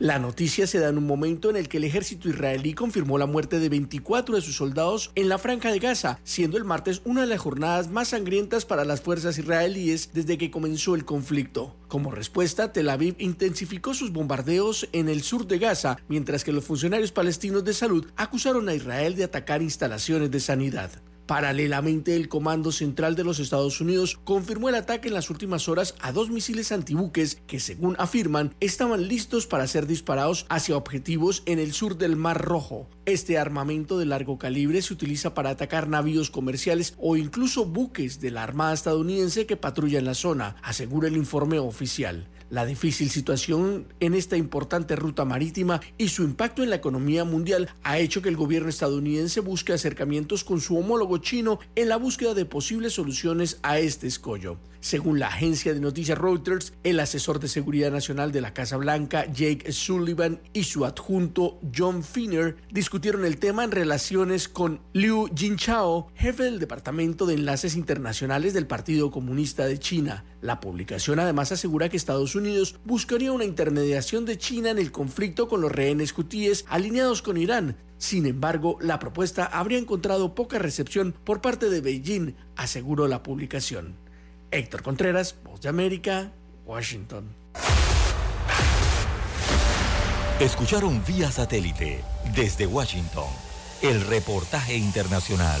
La noticia se da en un momento en el que el ejército israelí confirmó la muerte de 24 de sus soldados en la franja de Gaza, siendo el martes una de las jornadas más sangrientas para las fuerzas israelíes desde que comenzó el conflicto. Como respuesta, Tel Aviv intensificó sus bombardeos en el sur de Gaza, mientras que los funcionarios palestinos de salud acusaron a Israel de atacar instalaciones de sanidad. Paralelamente, el Comando Central de los Estados Unidos confirmó el ataque en las últimas horas a dos misiles antibuques que, según afirman, estaban listos para ser disparados hacia objetivos en el sur del Mar Rojo. Este armamento de largo calibre se utiliza para atacar navíos comerciales o incluso buques de la Armada estadounidense que patrullan la zona, asegura el informe oficial. La difícil situación en esta importante ruta marítima y su impacto en la economía mundial ha hecho que el gobierno estadounidense busque acercamientos con su homólogo chino en la búsqueda de posibles soluciones a este escollo. Según la agencia de noticias Reuters, el asesor de seguridad nacional de la Casa Blanca, Jake Sullivan, y su adjunto, John Finner, discutieron el tema en relaciones con Liu Jinchao, jefe del Departamento de Enlaces Internacionales del Partido Comunista de China. La publicación además asegura que Estados Unidos buscaría una intermediación de China en el conflicto con los rehenes hutíes alineados con Irán. Sin embargo, la propuesta habría encontrado poca recepción por parte de Beijing, aseguró la publicación. Héctor Contreras, Voz de América, Washington. Escucharon vía satélite desde Washington el reportaje internacional.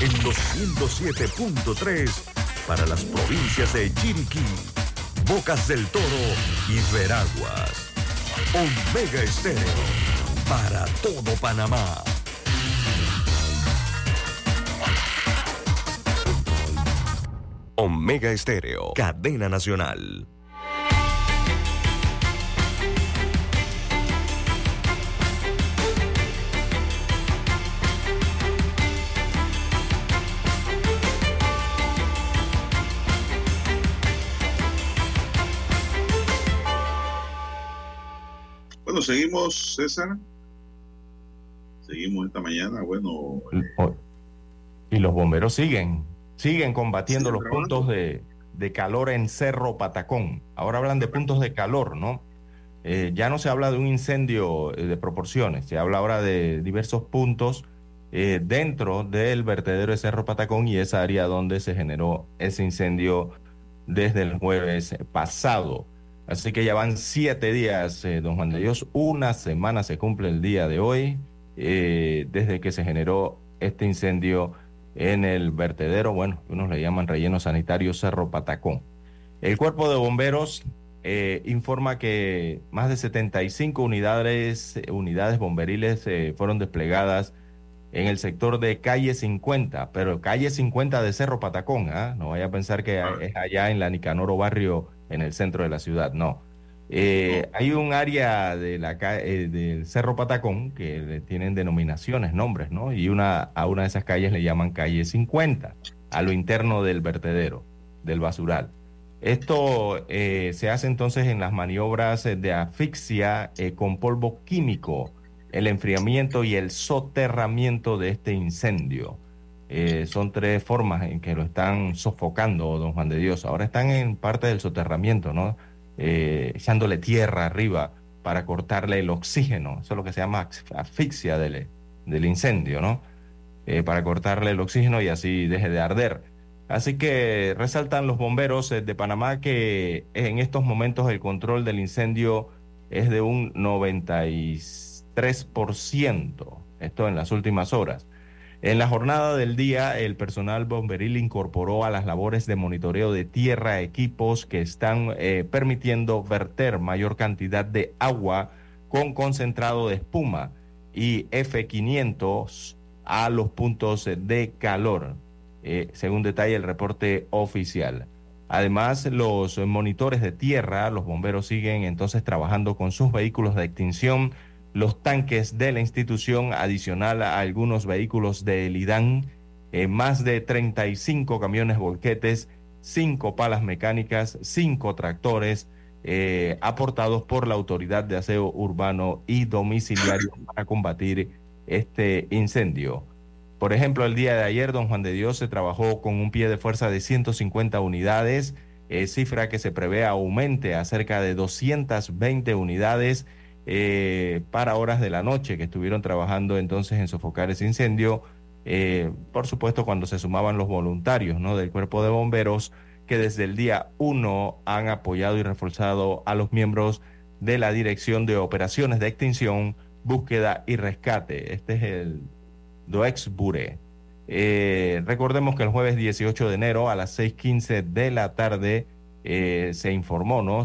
en los 107.3 para las provincias de Chiriquí, Bocas del Toro y Veraguas. Omega Estéreo para todo Panamá. Omega Estéreo, cadena nacional. Bueno, seguimos, César. Seguimos esta mañana. Bueno. Y los bomberos siguen siguen combatiendo los puntos de, calor en Cerro Patacón. Ahora hablan de puntos de calor, ¿no? Eh, ya no se habla de un incendio eh, de proporciones, se habla ahora de diversos puntos eh, dentro del vertedero de Cerro Patacón y esa área donde se generó ese incendio desde el jueves pasado. Así que ya van siete días, don Juan de Dios, una semana se cumple el día de hoy, desde que se generó este incendio en el vertedero, bueno, unos le llaman relleno sanitario Cerro Patacón. El cuerpo de bomberos eh, informa que más de 75 unidades, unidades bomberiles eh, fueron desplegadas en el sector de calle 50, pero calle 50 de Cerro Patacón, ¿ah? no vaya a pensar que es allá en la Nicanoro barrio en el centro de la ciudad, no. Eh, hay un área de la, eh, del Cerro Patacón que tienen denominaciones, nombres, ¿no? Y una, a una de esas calles le llaman calle 50, a lo interno del vertedero, del basural. Esto eh, se hace entonces en las maniobras de asfixia con polvo químico, el enfriamiento y el soterramiento de este incendio. Son tres formas en que lo están sofocando, don Juan de Dios. Ahora están en parte del soterramiento, ¿no? eh, echándole tierra arriba para cortarle el oxígeno. Eso es lo que se llama asfixia del, del incendio, ¿no? Eh, para cortarle el oxígeno y así deje de arder. Así que resaltan los bomberos eh, de Panamá que en estos momentos el control del incendio es de un 93%, esto en las últimas horas. En la jornada del día, el personal bomberil incorporó a las labores de monitoreo de tierra equipos que están eh, permitiendo verter mayor cantidad de agua con concentrado de espuma y F500 a los puntos de calor, eh, según detalla el reporte oficial. Además, los monitores de tierra, los bomberos siguen entonces trabajando con sus vehículos de extinción los tanques de la institución, adicional a algunos vehículos de IDAN, eh, más de 35 camiones volquetes, cinco palas mecánicas, cinco tractores, eh, aportados por la Autoridad de Aseo Urbano y Domiciliario para combatir este incendio. Por ejemplo, el día de ayer, don Juan de Dios se trabajó con un pie de fuerza de 150 unidades, eh, cifra que se prevé aumente a cerca de 220 unidades eh, para horas de la noche que estuvieron trabajando entonces en sofocar ese incendio. Eh, por supuesto, cuando se sumaban los voluntarios ¿no? del cuerpo de bomberos que desde el día 1 han apoyado y reforzado a los miembros de la Dirección de Operaciones de Extinción, Búsqueda y Rescate. Este es el DOEXBURE. Eh, recordemos que el jueves 18 de enero a las 6.15 de la tarde eh, se informó ¿no?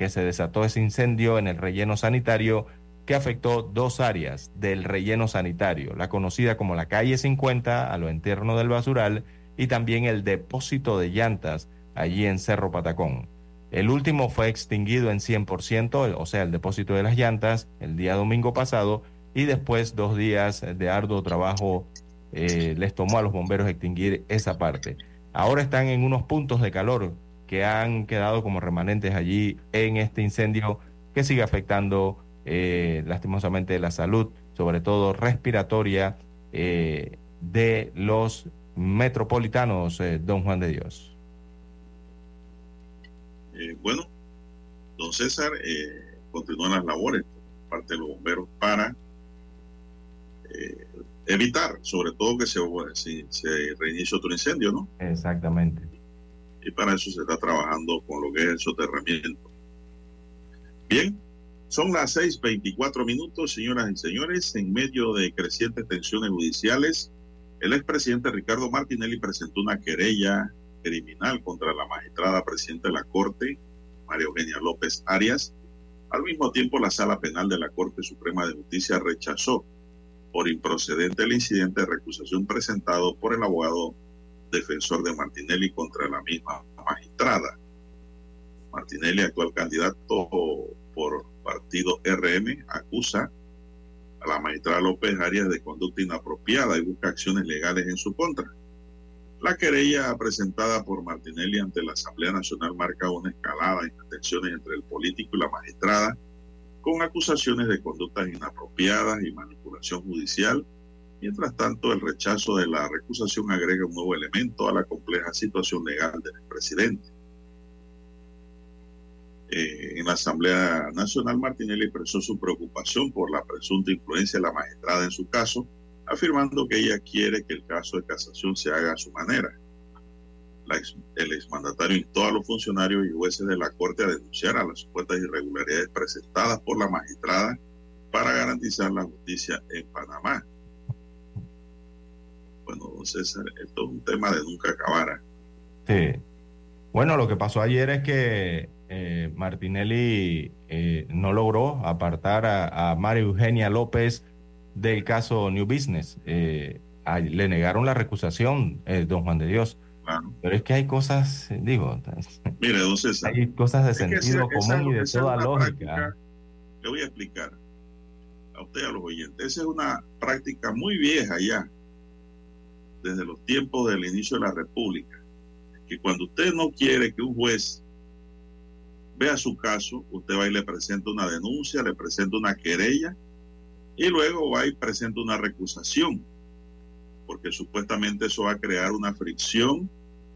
Que se desató ese incendio en el relleno sanitario que afectó dos áreas del relleno sanitario, la conocida como la calle 50 a lo interno del basural y también el depósito de llantas allí en Cerro Patacón. El último fue extinguido en 100%, o sea, el depósito de las llantas, el día domingo pasado, y después dos días de arduo trabajo eh, les tomó a los bomberos extinguir esa parte. Ahora están en unos puntos de calor que han quedado como remanentes allí en este incendio que sigue afectando eh, lastimosamente la salud, sobre todo respiratoria, eh, de los metropolitanos, don Juan de Dios. bueno, don César, continúan las labores por parte de los bomberos para evitar, sobre todo que se reinicie otro incendio, ¿no? Exactamente. Y para eso se está trabajando con lo que es el soterramiento. Bien, son las 6:24 minutos, señoras y señores. En medio de crecientes tensiones judiciales, el expresidente Ricardo Martinelli presentó una querella criminal contra la magistrada presidenta de la Corte, María Eugenia López Arias. Al mismo tiempo, la Sala Penal de la Corte Suprema de Justicia rechazó por improcedente el incidente de recusación presentado por el abogado defensor de Martinelli contra la misma magistrada. Martinelli, actual candidato por partido RM, acusa a la magistrada López Arias de conducta inapropiada y busca acciones legales en su contra. La querella presentada por Martinelli ante la Asamblea Nacional marca una escalada en tensiones entre el político y la magistrada con acusaciones de conductas inapropiadas y manipulación judicial. Mientras tanto, el rechazo de la recusación agrega un nuevo elemento a la compleja situación legal del presidente. Eh, en la Asamblea Nacional, Martinelli expresó su preocupación por la presunta influencia de la magistrada en su caso, afirmando que ella quiere que el caso de casación se haga a su manera el exmandatario instó a los funcionarios y jueces de la Corte a denunciar a las supuestas irregularidades presentadas por la magistrada para garantizar la justicia en Panamá. Bueno, don César, esto es un tema de nunca acabar. ¿eh? Sí. Bueno, lo que pasó ayer es que eh, Martinelli eh, no logró apartar a, María Eugenia López del caso New Business. le negaron la recusación, don Juan de Dios. Pero es que hay cosas, digo, Mire, entonces, hay cosas de sentido común y de toda lógica. le voy a explicar a usted a los oyentes. Esa es una práctica muy vieja ya, desde los tiempos del inicio de la República. Que cuando usted no quiere que un juez vea su caso, usted va y le presenta una denuncia, le presenta una querella y luego va y presenta una recusación porque supuestamente eso va a crear una fricción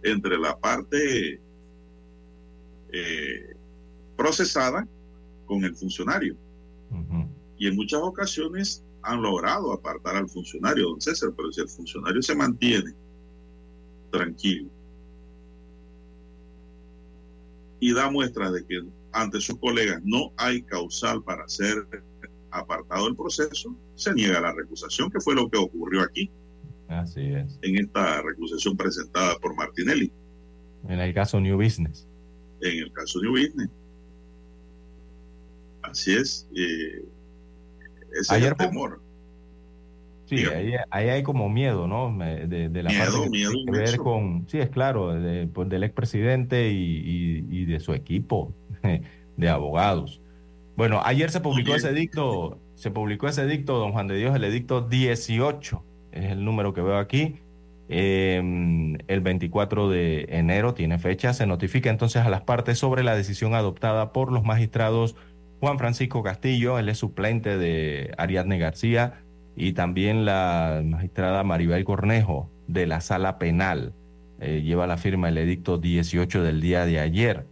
entre la parte eh, procesada con el funcionario. Y en muchas ocasiones han logrado apartar al funcionario, don César, pero si el funcionario se mantiene tranquilo y da muestras de que ante sus colegas no hay causal para ser apartado del proceso, se niega la recusación, que fue lo que ocurrió aquí. Así es. En esta recusación presentada por Martinelli. En el caso New Business. En el caso New Business. Así es. Eh, ese Ayer es el temor. Sí, ahí, hay como miedo, ¿no? De, la miedo, miedo que ver con, sí, es claro, de, pues, del expresidente y, y, de su equipo de abogados. Bueno, ayer se publicó ese dicto, se publicó ese dicto, don Juan de Dios, el edicto 18 es el número que veo aquí. Em, el 24 de enero tiene fecha. Se notifica entonces a las partes sobre la decisión adoptada por los magistrados Juan Francisco Castillo, él es suplente de Ariadne García, y también la magistrada Maribel Cornejo de la Sala Penal. Eh, lleva la firma el edicto 18 del día de ayer.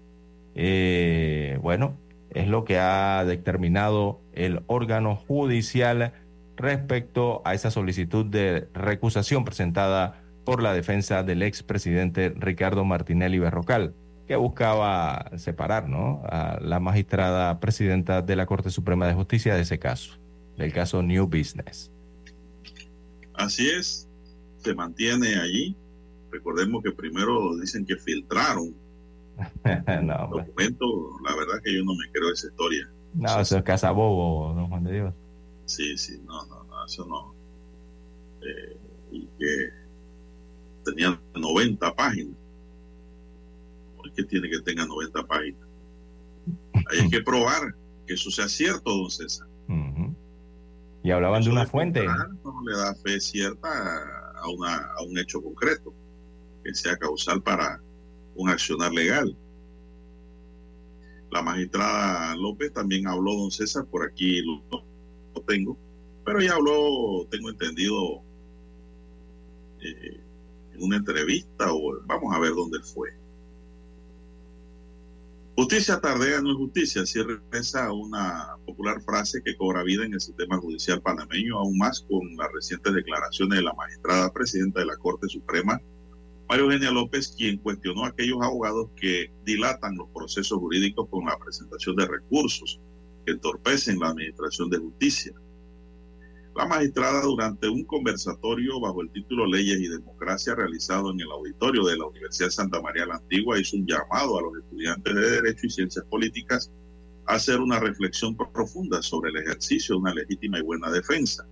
Eh, bueno, es lo que ha determinado el órgano judicial respecto a esa solicitud de recusación presentada por la defensa del expresidente Ricardo Martinelli Berrocal, que buscaba separar ¿no? a la magistrada presidenta de la Corte Suprema de Justicia de ese caso, del caso New Business. Así es. se mantiene allí. Recordemos que primero dicen que filtraron no, documentos. La verdad que yo no me creo esa historia. No, eso es casabobo, don Juan de Dios. Sí, sí, no, no, no eso no. Eh, y que tenían 90 páginas. ¿Por qué tiene que tenga 90 páginas? Hay que probar que eso sea cierto, don César. Y hablaban de una fuente. No le da fe cierta a, una, a un hecho concreto que sea causal para un accionar legal. La magistrada López también habló, don César, por aquí lo, lo tengo, pero ya habló, tengo entendido, eh, en una entrevista, o vamos a ver dónde fue. Justicia tardea no es justicia, así regresa una popular frase que cobra vida en el sistema judicial panameño, aún más con las recientes declaraciones de la magistrada presidenta de la Corte Suprema, María Eugenia López, quien cuestionó a aquellos abogados que dilatan los procesos jurídicos con la presentación de recursos que entorpecen la administración de justicia. La magistrada, durante un conversatorio bajo el título Leyes y Democracia realizado en el auditorio de la Universidad de Santa María la Antigua, hizo un llamado a los estudiantes de Derecho y Ciencias Políticas a hacer una reflexión profunda sobre el ejercicio de una legítima y buena defensa.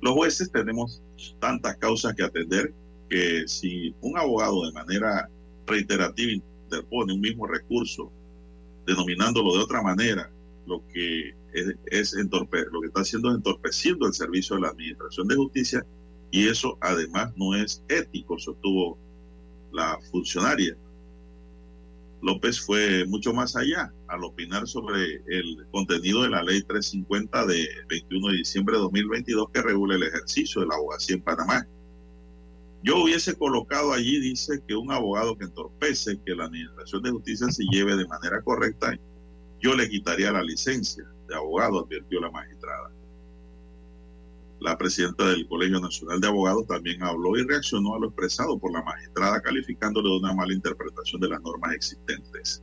Los jueces tenemos tantas causas que atender que si un abogado de manera reiterativa interpone un mismo recurso, denominándolo de otra manera, lo que es, entorpe lo que está haciendo es entorpeciendo el servicio de la Administración de Justicia y eso además no es ético, sostuvo la funcionaria. López fue mucho más allá al opinar sobre el contenido de la ley 350 de 21 de diciembre de 2022 que regula el ejercicio de la abogacía en Panamá. Yo hubiese colocado allí, dice, que un abogado que entorpece que la Administración de Justicia se lleve de manera correcta, yo le quitaría la licencia de abogado, advirtió la magistrada. La presidenta del Colegio Nacional de Abogados también habló y reaccionó a lo expresado por la magistrada, calificándole de una mala interpretación de las normas existentes.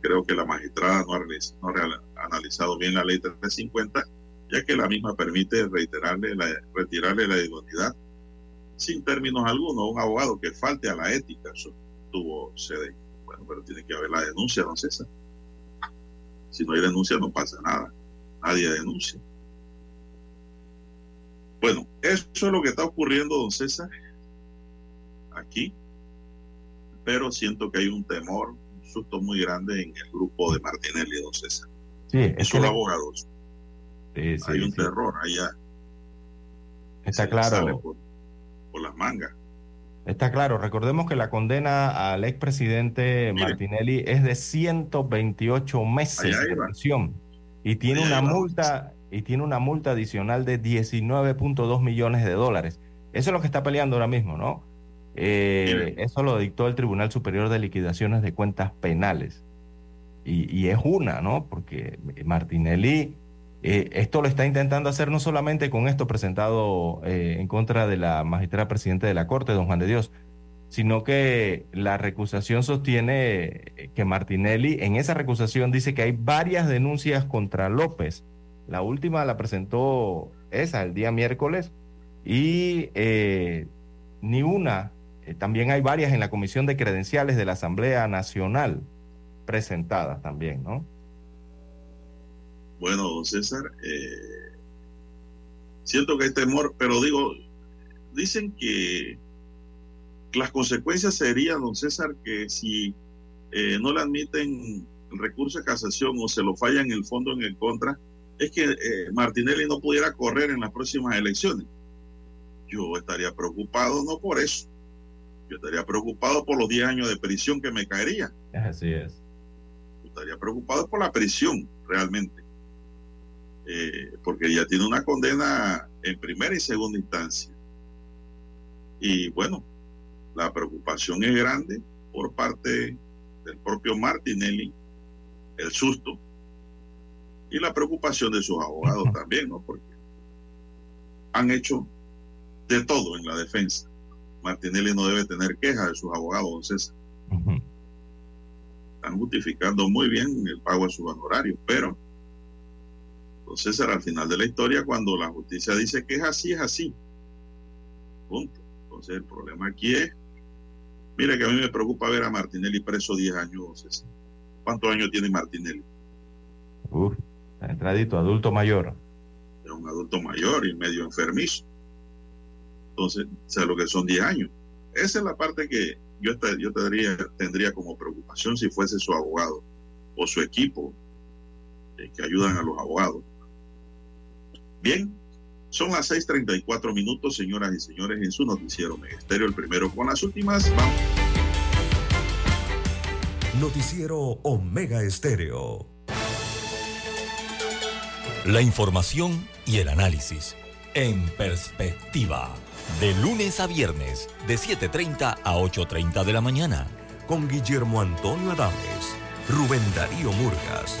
Creo que la magistrada no ha, analizado bien la ley 350, ya que la misma permite reiterarle la, retirarle la idoneidad sin términos algunos. Un abogado que falte a la ética tuvo sede. Bueno, pero tiene que haber la denuncia, don César. Si no hay denuncia, no pasa nada. Nadie denuncia. Bueno, eso es lo que está ocurriendo, don César, aquí. Pero siento que hay un temor, un susto muy grande en el grupo de Martinelli, don César. Sí, es son abogados. hay un terror allá. Está claro. Por, por, las mangas. Está claro. Recordemos que la condena al expresidente Martinelli es de 128 meses de prisión y tiene una multa y tiene una multa adicional de 19.2 millones de dólares. Eso es lo que está peleando ahora mismo, ¿no? Eh, eso lo dictó el Tribunal Superior de Liquidaciones de Cuentas Penales. Y, es una, ¿no? Porque Martinelli eh, esto lo está intentando hacer no solamente con esto presentado eh, en contra de la magistrada presidenta de la Corte, don Juan de Dios, sino que la recusación sostiene que Martinelli en esa recusación dice que hay varias denuncias contra López la última la presentó esa el día miércoles y eh, ni una, eh, también hay varias en la Comisión de Credenciales de la Asamblea Nacional presentadas también, ¿no? Bueno, don César, eh, siento que hay temor, pero digo, dicen que las consecuencias serían, don César, que si no le admiten el recurso de casación o se lo fallan el fondo en el contra, es que eh, Martinelli no pudiera correr en las próximas elecciones. Yo estaría preocupado no por eso. Yo estaría preocupado por los 10 años de prisión que me caería. Así es. Yo estaría preocupado por la prisión, realmente. Eh, porque ya tiene una condena en primera y segunda instancia. Y bueno, la preocupación es grande por parte del propio Martinelli, el susto y la preocupación de sus abogados también, ¿no? Porque han hecho de todo en la defensa. Martinelli no debe tener quejas de sus abogados, César. Están justificando muy bien el pago de sus honorarios, pero César, al final de la historia, cuando la justicia dice que es así, es así. punto. Entonces el problema aquí es, mire que a mí me preocupa ver a Martinelli preso 10 años. ¿Cuántos años tiene Martinelli? Uf, entradito, adulto mayor. Es un adulto mayor y medio enfermizo. Entonces, sé lo que son 10 años. Esa es la parte que yo, yo tendría, tendría como preocupación si fuese su abogado o su equipo eh, que ayudan a los abogados. Bien, son las 6:34 minutos, señoras y señores, en su noticiero Ministerio, el primero con las últimas. Vamos. Noticiero Omega Estéreo. La información y el análisis en perspectiva. De lunes a viernes, de 7.30 a 8.30 de la mañana. Con Guillermo Antonio Adames, Rubén Darío Murgas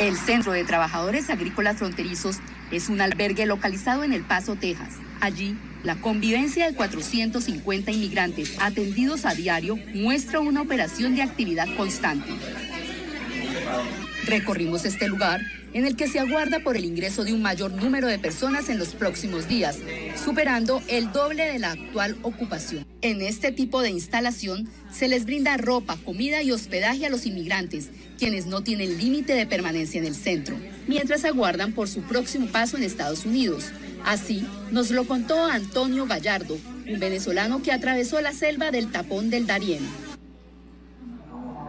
El Centro de Trabajadores Agrícolas Fronterizos es un albergue localizado en El Paso, Texas. Allí, la convivencia de 450 inmigrantes atendidos a diario muestra una operación de actividad constante. Recorrimos este lugar en el que se aguarda por el ingreso de un mayor número de personas en los próximos días, superando el doble de la actual ocupación. En este tipo de instalación se les brinda ropa, comida y hospedaje a los inmigrantes, quienes no tienen límite de permanencia en el centro, mientras aguardan por su próximo paso en Estados Unidos. Así nos lo contó Antonio Gallardo, un venezolano que atravesó la selva del tapón del Darién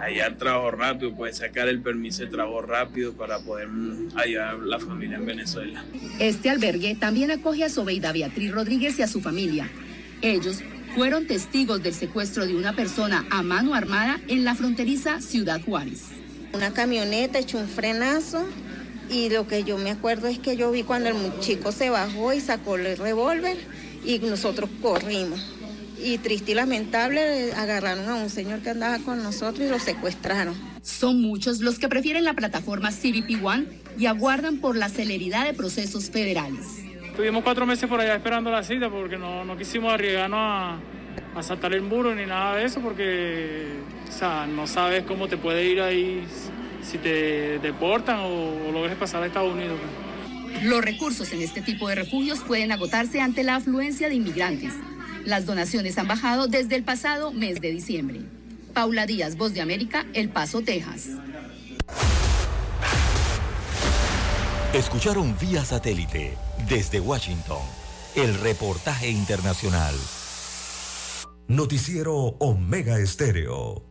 allá trabajo rápido, puede sacar el permiso de trabajo rápido para poder ayudar a la familia en Venezuela. Este albergue también acoge a Sobeida Beatriz Rodríguez y a su familia. Ellos fueron testigos del secuestro de una persona a mano armada en la fronteriza Ciudad Juárez. Una camioneta echó un frenazo y lo que yo me acuerdo es que yo vi cuando el chico se bajó y sacó el revólver y nosotros corrimos y triste y lamentable agarraron a un señor que andaba con nosotros y lo secuestraron. Son muchos los que prefieren la plataforma CBP One y aguardan por la celeridad de procesos federales. Tuvimos cuatro meses por allá esperando la cita porque no, no quisimos arriesgarnos a, a, saltar el muro ni nada de eso porque o sea, no sabes cómo te puede ir ahí si te deportan o, o logres pasar a Estados Unidos. Los recursos en este tipo de refugios pueden agotarse ante la afluencia de inmigrantes. Las donaciones han bajado desde el pasado mes de diciembre. Paula Díaz, Voz de América, El Paso, Texas. Escucharon vía satélite desde Washington el reportaje internacional. Noticiero Omega Estéreo.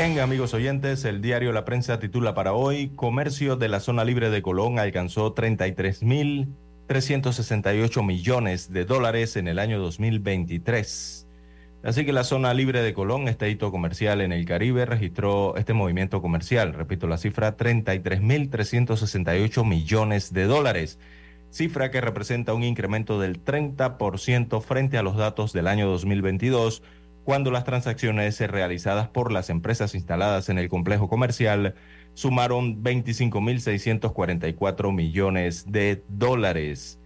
Amigos oyentes, el diario La Prensa titula para hoy, Comercio de la zona libre de Colón alcanzó 33.368 millones de dólares en el año 2023. Así que la zona libre de Colón, este hito comercial en el Caribe, registró este movimiento comercial, repito la cifra, 33.368 millones de dólares, cifra que representa un incremento del 30% frente a los datos del año 2022 cuando las transacciones realizadas por las empresas instaladas en el complejo comercial sumaron 25.644 millones de dólares.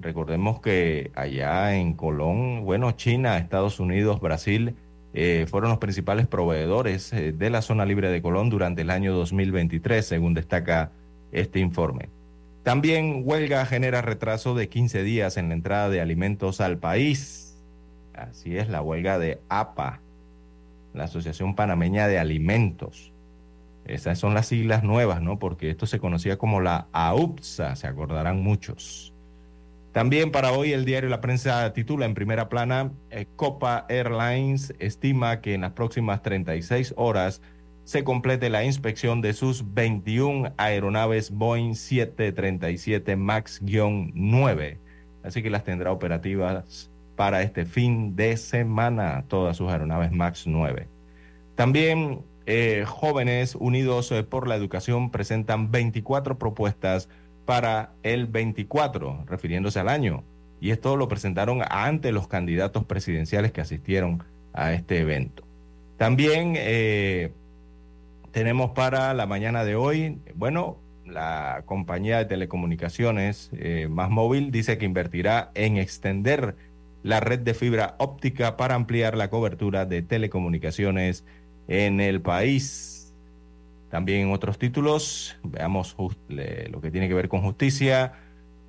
Recordemos que allá en Colón, bueno, China, Estados Unidos, Brasil, eh, fueron los principales proveedores eh, de la zona libre de Colón durante el año 2023, según destaca este informe. También huelga genera retraso de 15 días en la entrada de alimentos al país. Así es, la huelga de APA, la Asociación Panameña de Alimentos. Esas son las siglas nuevas, ¿no? Porque esto se conocía como la AUPSA, se acordarán muchos. También para hoy el diario La Prensa titula en primera plana, eh, Copa Airlines estima que en las próximas 36 horas se complete la inspección de sus 21 aeronaves Boeing 737 MAX-9. Así que las tendrá operativas para este fin de semana, todas sus aeronaves MAX 9. También eh, Jóvenes Unidos eh, por la Educación presentan 24 propuestas para el 24, refiriéndose al año. Y esto lo presentaron ante los candidatos presidenciales que asistieron a este evento. También eh, tenemos para la mañana de hoy, bueno, la compañía de telecomunicaciones Más Móvil dice que invertirá en extender la red de fibra óptica para ampliar la cobertura de telecomunicaciones en el país. También en otros títulos, veamos lo que tiene que ver con justicia.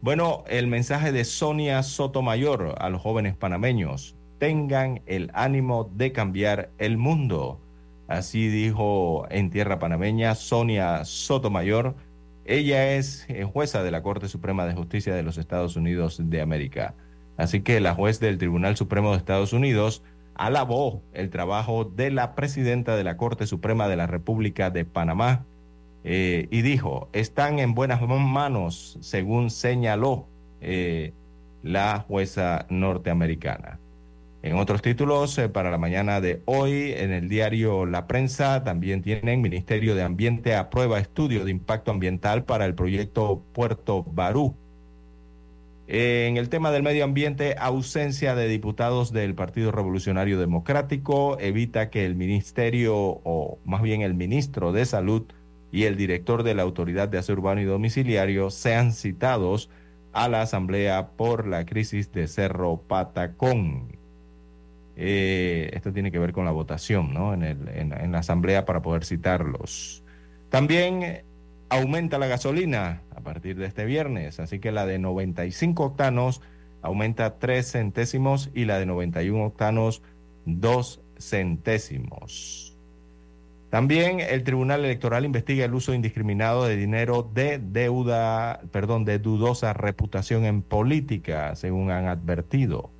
Bueno, el mensaje de Sonia Sotomayor a los jóvenes panameños, tengan el ánimo de cambiar el mundo. Así dijo en tierra panameña Sonia Sotomayor. Ella es eh, jueza de la Corte Suprema de Justicia de los Estados Unidos de América. Así que la juez del Tribunal Supremo de Estados Unidos alabó el trabajo de la presidenta de la Corte Suprema de la República de Panamá eh, y dijo, están en buenas manos, según señaló eh, la jueza norteamericana. En otros títulos, eh, para la mañana de hoy, en el diario La Prensa, también tienen Ministerio de Ambiente aprueba estudio de impacto ambiental para el proyecto Puerto Barú en el tema del medio ambiente, ausencia de diputados del Partido Revolucionario Democrático evita que el ministerio, o más bien el ministro de Salud y el director de la Autoridad de Aseo Urbano y Domiciliario sean citados a la Asamblea por la crisis de Cerro Patacón. Eh, esto tiene que ver con la votación ¿no? en, en la Asamblea para poder citarlos. También aumenta la gasolina a partir de este viernes, así que la de 95 octanos aumenta 3 centésimos y la de 91 octanos 2 centésimos. También el Tribunal Electoral investiga el uso indiscriminado de dinero de deuda, perdón, de dudosa reputación en política, según han advertido.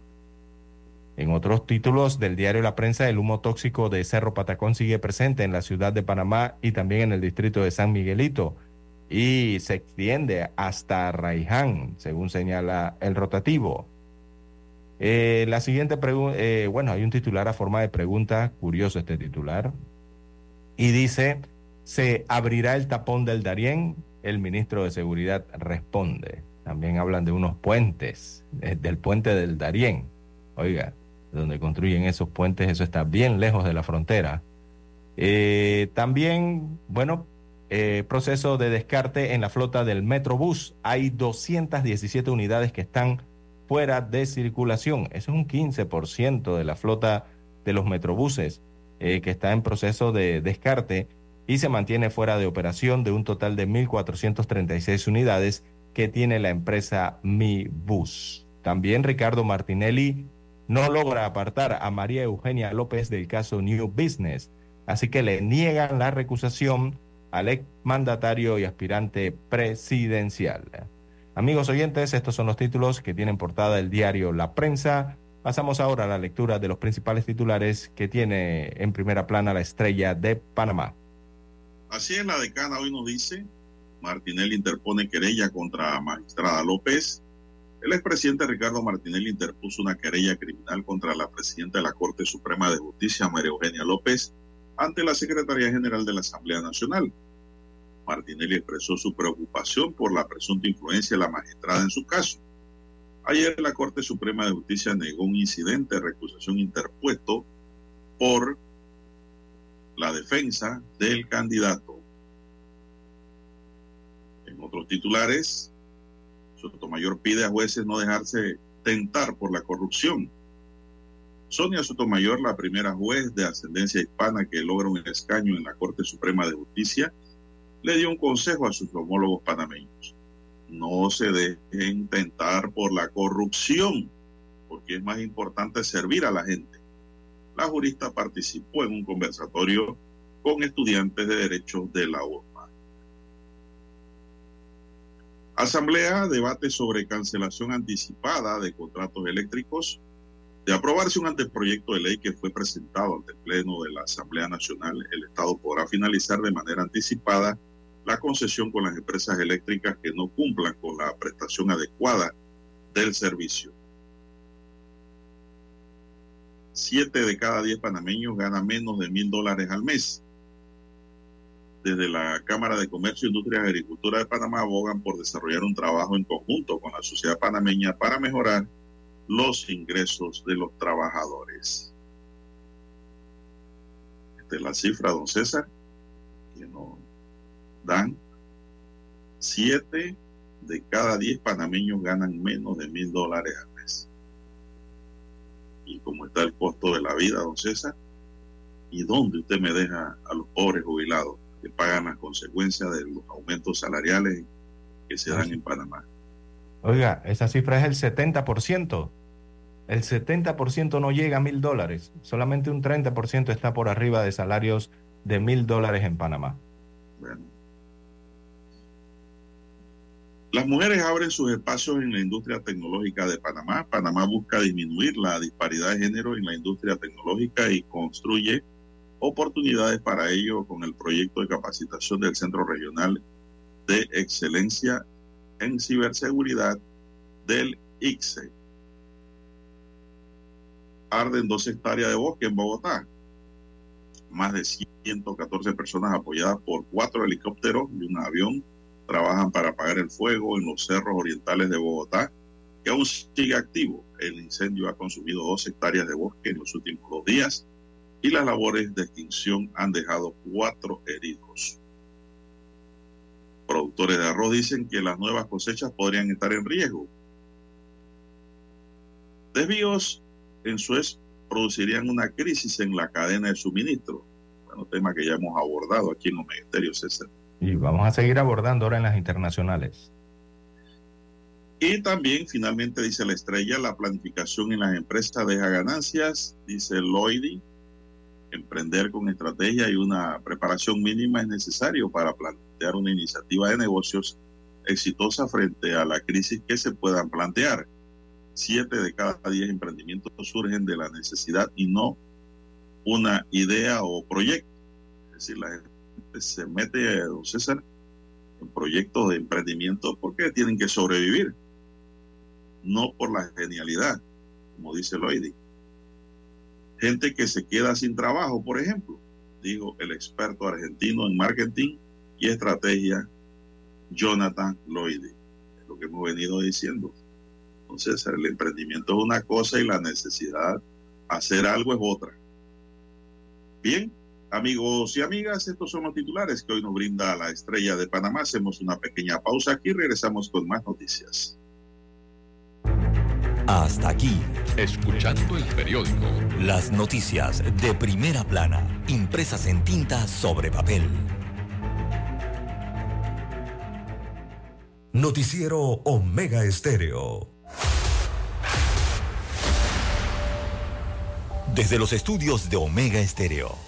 En otros títulos del diario La Prensa, el humo tóxico de Cerro Patacón sigue presente en la ciudad de Panamá y también en el distrito de San Miguelito y se extiende hasta Raiján, según señala el rotativo. Eh, la siguiente pregunta, eh, bueno, hay un titular a forma de pregunta, curioso este titular, y dice, ¿se abrirá el tapón del Darién? El ministro de Seguridad responde. También hablan de unos puentes, eh, del puente del Darién. Oiga, donde construyen esos puentes, eso está bien lejos de la frontera. También, bueno, eh, proceso de descarte en la flota del Metrobús. Hay 217 unidades que están fuera de circulación. Eso es un 15% de la flota de los Metrobuses eh, que está en proceso de descarte y se mantiene fuera de operación de un total de 1.436 unidades que tiene la empresa Mi Bus. También Ricardo Martinelli no logra apartar a María Eugenia López del caso New Business, así que le niegan la recusación al ex mandatario y aspirante presidencial. Amigos oyentes, estos son los títulos que tienen portada el diario La Prensa. Pasamos ahora a la lectura de los principales titulares que tiene en primera plana la estrella de Panamá. Así es, la decana hoy nos dice, Martinelli interpone querella contra magistrada López el expresidente Ricardo Martinelli interpuso una querella criminal contra la presidenta de la Corte Suprema de Justicia, María Eugenia López, ante la Secretaría General de la Asamblea Nacional. Martinelli expresó su preocupación por la presunta influencia de la magistrada en su caso. Ayer la Corte Suprema de Justicia negó un incidente de recusación interpuesto por la defensa del candidato. En otros titulares, Sotomayor pide a jueces no dejarse tentar por la corrupción. Sonia Sotomayor, la primera juez de ascendencia hispana que logra un escaño en la Corte Suprema de Justicia, le dio un consejo a sus homólogos panameños. no se dejen tentar por la corrupción, porque es más importante servir a la gente. La jurista participó en un conversatorio con estudiantes de derechos de la URMA. Asamblea debate sobre cancelación anticipada de contratos eléctricos. De aprobarse un anteproyecto de ley que fue presentado ante el Pleno de la Asamblea Nacional, el Estado podrá finalizar de manera anticipada la concesión con las empresas eléctricas que no cumplan con la prestación adecuada del servicio. Siete de cada diez panameños ganan menos de mil dólares al mes. Desde la Cámara de Comercio, Industria y Agricultura de Panamá abogan por desarrollar un trabajo en conjunto con la sociedad panameña para mejorar los ingresos de los trabajadores. Esta es la cifra, don César, que dan siete de cada diez panameños ganan menos de mil dólares al mes. Y como está el costo de la vida, don César, ¿y dónde usted me deja a los pobres jubilados que pagan las consecuencias de los aumentos salariales que se dan en Panamá? Oiga, esa cifra es el 70%. El 70% no llega a mil dólares. Solamente un 30% está por arriba de salarios de mil dólares en Panamá. Bueno. Las mujeres abren sus espacios en la industria tecnológica de Panamá. Panamá busca disminuir la disparidad de género en la industria tecnológica y construye oportunidades para ello con el proyecto de capacitación del Centro Regional de Excelencia en Ciberseguridad del ICSE. Arden dos hectáreas de bosque en Bogotá. Más de 114 personas apoyadas por cuatro helicópteros y un avión trabajan para apagar el fuego en los cerros orientales de Bogotá, que aún sigue activo. El incendio ha consumido dos hectáreas de bosque en los últimos dos días y las labores de extinción han dejado cuatro heridos. Productores de arroz dicen que las nuevas cosechas podrían estar en riesgo. Desvíos en Suez producirían una crisis en la cadena de suministro. Bueno, tema que ya hemos abordado aquí en los ministerios, César. Y vamos a seguir abordando ahora en las internacionales. Y también, finalmente, dice la estrella, la planificación en las empresas deja ganancias, dice Lloydy. Emprender con estrategia y una preparación mínima es necesario para plantear una iniciativa de negocios exitosa frente a la crisis que se puedan plantear. Siete de cada diez emprendimientos surgen de la necesidad y no una idea o proyecto. Es decir, la gente se mete, don César, en proyectos de emprendimiento porque tienen que sobrevivir, no por la genialidad, como dice Loidi. Gente que se queda sin trabajo, por ejemplo, dijo el experto argentino en marketing y estrategia, Jonathan Loidi. Lo que hemos venido diciendo. Entonces, el emprendimiento es una cosa y la necesidad hacer algo es otra. Bien, Amigos y amigas, estos son los titulares que hoy nos brinda la estrella de Panamá. Hacemos una pequeña pausa aquí y regresamos con más noticias. Hasta aquí, escuchando el periódico. Las noticias de primera plana, impresas en tinta sobre papel. Noticiero Omega Estéreo. Desde los estudios de Omega Estéreo,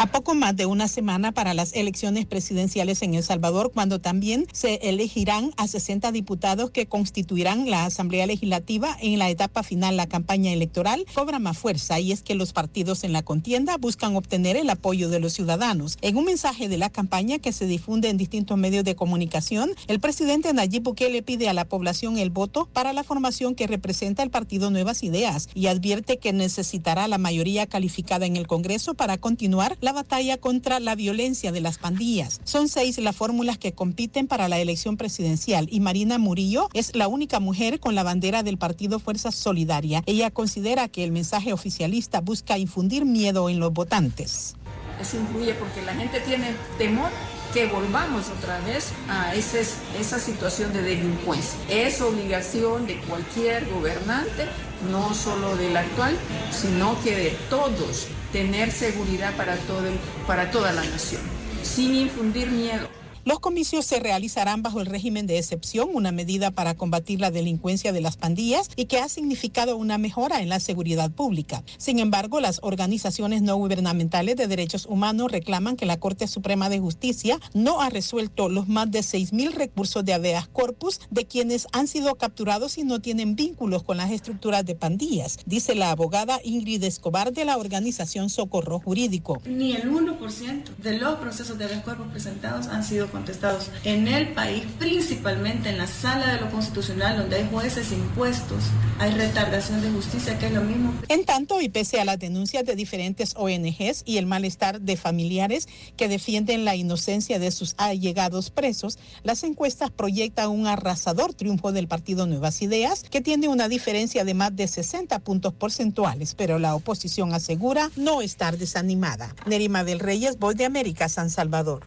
A poco más de una semana para las elecciones presidenciales en El Salvador, cuando también se elegirán a 60 diputados que constituirán la Asamblea Legislativa en la etapa final, la campaña electoral cobra más fuerza y es que los partidos en la contienda buscan obtener el apoyo de los ciudadanos. En un mensaje de la campaña que se difunde en distintos medios de comunicación, el presidente Nayib Bukele pide a la población el voto para la formación que representa el partido Nuevas Ideas y advierte que necesitará la mayoría calificada en el Congreso para continuar la batalla contra la violencia de las pandillas. Son seis las fórmulas que compiten para la elección presidencial y Marina Murillo es la única mujer con la bandera del partido Fuerza Solidaria. Ella considera que el mensaje oficialista busca infundir miedo en los votantes. Eso influye porque la gente tiene temor que volvamos otra vez a ese, esa situación de delincuencia. Es obligación de cualquier gobernante, no solo del actual, sino que de todos, tener seguridad para, todo, para toda la nación, sin infundir miedo. Los comicios se realizarán bajo el régimen de excepción, una medida para combatir la delincuencia de las pandillas y que ha significado una mejora en la seguridad pública. Sin embargo, las organizaciones no gubernamentales de derechos humanos reclaman que la Corte Suprema de Justicia no ha resuelto los más de 6.000 recursos de habeas corpus de quienes han sido capturados y no tienen vínculos con las estructuras de pandillas, dice la abogada Ingrid Escobar de la organización Socorro Jurídico. Ni el 1% de los procesos de habeas corpus presentados han sido contestados en el país, principalmente en la sala de lo constitucional, donde hay jueces impuestos, hay retardación de justicia, que es lo mismo. En tanto, y pese a las denuncias de diferentes ONGs y el malestar de familiares que defienden la inocencia de sus allegados presos, las encuestas proyectan un arrasador triunfo del partido Nuevas Ideas, que tiene una diferencia de más de 60 puntos porcentuales, pero la oposición asegura no estar desanimada. Nerima del Reyes, Voz de América, San Salvador.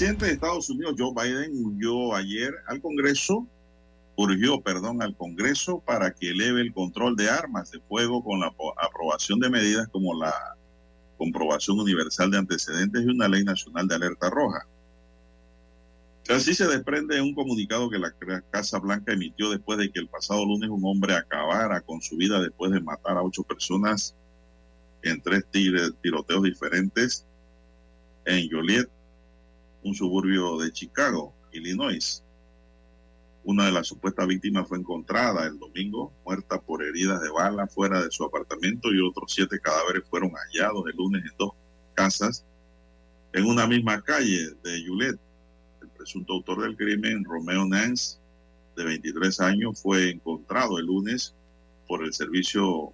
Presidente de Estados Unidos, Joe Biden, huyó ayer al Congreso, urgió, perdón, al Congreso para que eleve el control de armas de fuego con la aprobación de medidas como la comprobación universal de antecedentes y una ley nacional de alerta roja. Así se desprende un comunicado que la Casa Blanca emitió después de que el pasado lunes un hombre acabara con su vida después de matar a ocho personas en tres tiroteos diferentes en Joliet, un suburbio de Chicago, Illinois. Una de las supuestas víctimas fue encontrada el domingo, muerta por heridas de bala fuera de su apartamento y otros siete cadáveres fueron hallados el lunes en dos casas en una misma calle de Juliet. El presunto autor del crimen, Romeo Nance, de 23 años, fue encontrado el lunes por el servicio